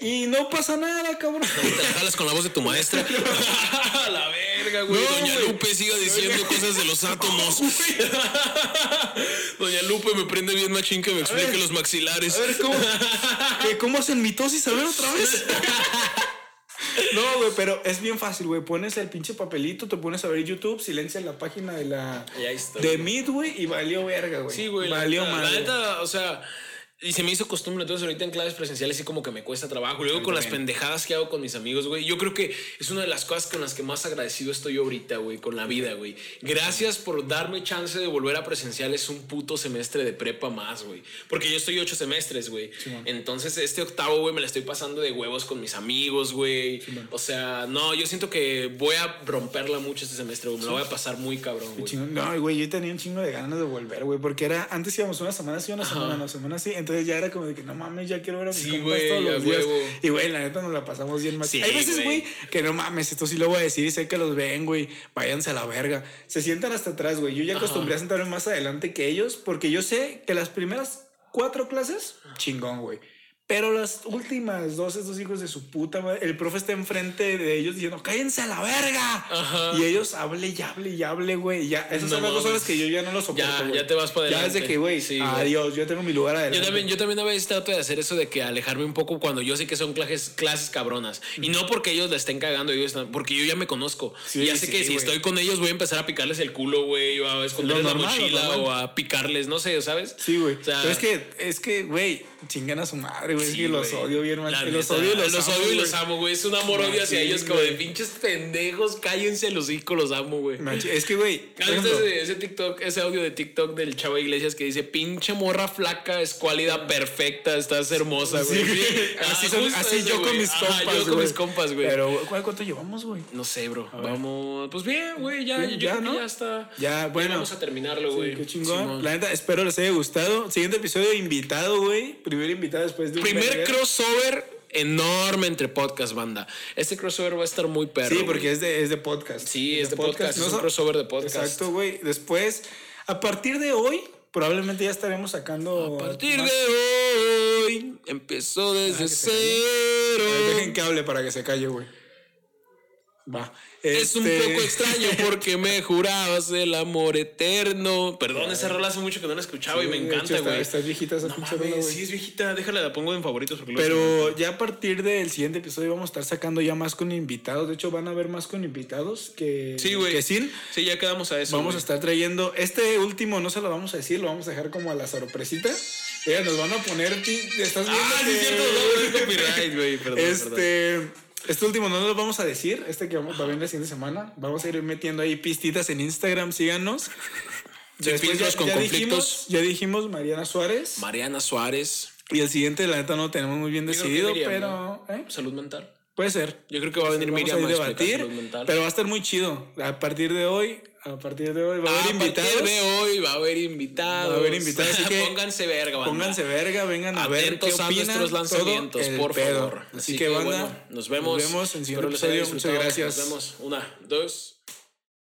y no pasa nada, cabrón. Te la jalas con la voz de tu maestra. A la verga, güey. No, Doña güey. Lupe siga diciendo cosas de los átomos. Doña Lupe me prende bien machín que me explique los maxilares. A ver, ¿cómo, ¿qué- ¿cómo hacen mitosis? A ver otra vez. No, güey, pero es bien fácil, güey. Pones el pinche papelito, te pones a ver YouTube, silencias la página de la está. de güey, y valió verga, güey. Sí, güey. la Valió neta, madre. La neta, o sea. Y se me hizo costumbre, entonces ahorita en clases presenciales sí como que me cuesta trabajo. Luego con las pendejadas que hago con mis amigos, güey. Yo creo que es una de las cosas con las que más agradecido estoy ahorita, güey, con la vida, güey. Gracias por darme chance de volver a presenciales un puto semestre de prepa más, güey. Porque yo estoy ocho semestres, güey. Entonces este octavo, güey, me la estoy pasando de huevos con mis amigos, güey. o sea, no, yo siento que voy a romperla mucho este semestre, güey. Me la voy a pasar muy cabrón, güey. No, güey, yo tenía un chingo de ganas de volver, güey, porque era antes íbamos una semana sí, una semana, una semana sí, entonces ya era como de que no mames, ya quiero ver a mis Sí, compas todos los días. huevo. Y güey, la neta nos la pasamos bien más. Sí, Hay veces, güey. güey, que no mames, esto sí lo voy a decir y sé que los ven, güey, váyanse a la verga. Se sientan hasta atrás, güey. Yo ya acostumbré a sentarme más adelante que ellos porque yo sé que las primeras cuatro clases, chingón, güey. Pero las últimas dos, estos hijos de su puta madre, el profe está enfrente de ellos diciendo, cállense a la verga. Ajá. Y ellos hable y hable y hable, güey. Ya, esas No son las dos horas que yo ya no lo soporto. Ya, ya te vas para Ya adelante. es de que, güey, Sí, adiós, yo tengo mi lugar adelante. Yo también, yo también a veces trato de hacer eso de que alejarme un poco cuando yo sé que son clases, clases cabronas. Y no porque ellos la estén cagando, ellos están- porque yo ya me conozco. Sí, y ya sé sí, que si estoy con ellos voy a empezar a picarles el culo, güey, o a esconderles la mochila o a picarles, no sé, ¿sabes? Sí, güey. O sea, Pero es que, es que, güey, chingan a su madre, güey. es sí, que los odio bien, man. La Los odio y los, los amo, odio y los amo, güey. Es un amor-odio hacia Machín, ellos, como de pinches pendejos, cállense los hocico, los amo, güey. Es que, güey, por ¿Has visto ejemplo, ese, ese TikTok, ese audio de TikTok del Chavo Iglesias que dice pinche morra flaca, escuálida, perfecta, estás hermosa, güey? Sí, Sí. así, Ah, son- así yo con mis Ajá, compas, yo con güey. mis compas, güey. Pero, ¿cuánto llevamos, güey? No sé, bro. Vamos. Pues bien, güey. Ya, yo ya, creo ¿no? que ya está. Ya, bueno. Vamos a terminarlo, güey. qué chingón. La neta, espero les haya gustado. Siguiente episodio, invitado, güey. Primer invitado después de un Primer crossover enorme entre podcast, banda. Este crossover va a estar muy perro. Sí, porque es de, es de podcast. Sí, es de podcast, es un so- crossover de podcast. Exacto, güey. Después, a partir de hoy, probablemente ya estaremos sacando. A partir más- de hoy empezó desde que se A ver, cero. Dejen que hable para que se calle, güey. Va. Es un Este- poco extraño porque me jurabas el amor eterno. Perdón, esa rola hace mucho que no la escuchaba y me Sí, de hecho, encanta, güey. Estás viejita esa No pinche rola, güey. sí es viejita, déjala, la pongo en favoritos porque Pero ya a partir del siguiente episodio vamos a estar sacando ya más con invitados. De hecho, van a haber más con invitados que, Sí, güey. que sin. Sí, ya quedamos a eso. Vamos a estar trayendo. Este último no se lo vamos a decir, lo vamos a dejar como a la sorpresita. Ellas nos van a poner. Estás viendo Ah, sí, que- es cierto, a ver copyright, güey. Perdón, perdón. Este. Último no lo vamos a decir. Este que vamos, va a venir la siguiente semana. Vamos a ir metiendo ahí pistitas en Instagram. Síganos. Después filtros con dijimos, conflictos. ya dijimos Mariana Suárez. Mariana Suárez. Y el siguiente, la neta, no lo tenemos muy bien decidido, Miriam, pero. ¿eh? Salud mental. Puede ser. Yo creo que va a venir Miriam a debatir, salud mental. pero va a estar muy chido. A partir de hoy, a partir de hoy va a a haber invitados. partir de hoy va a haber invitados. Va a haber invitados, así que pónganse verga, banda. Pónganse verga, vengan a ver qué a opinan. nuestros lanzamientos, por pedo. favor. Así, que, banda, bueno, nos vemos. Nos vemos en el siguiente episodio. Muchas gracias. Nos vemos. Una, dos.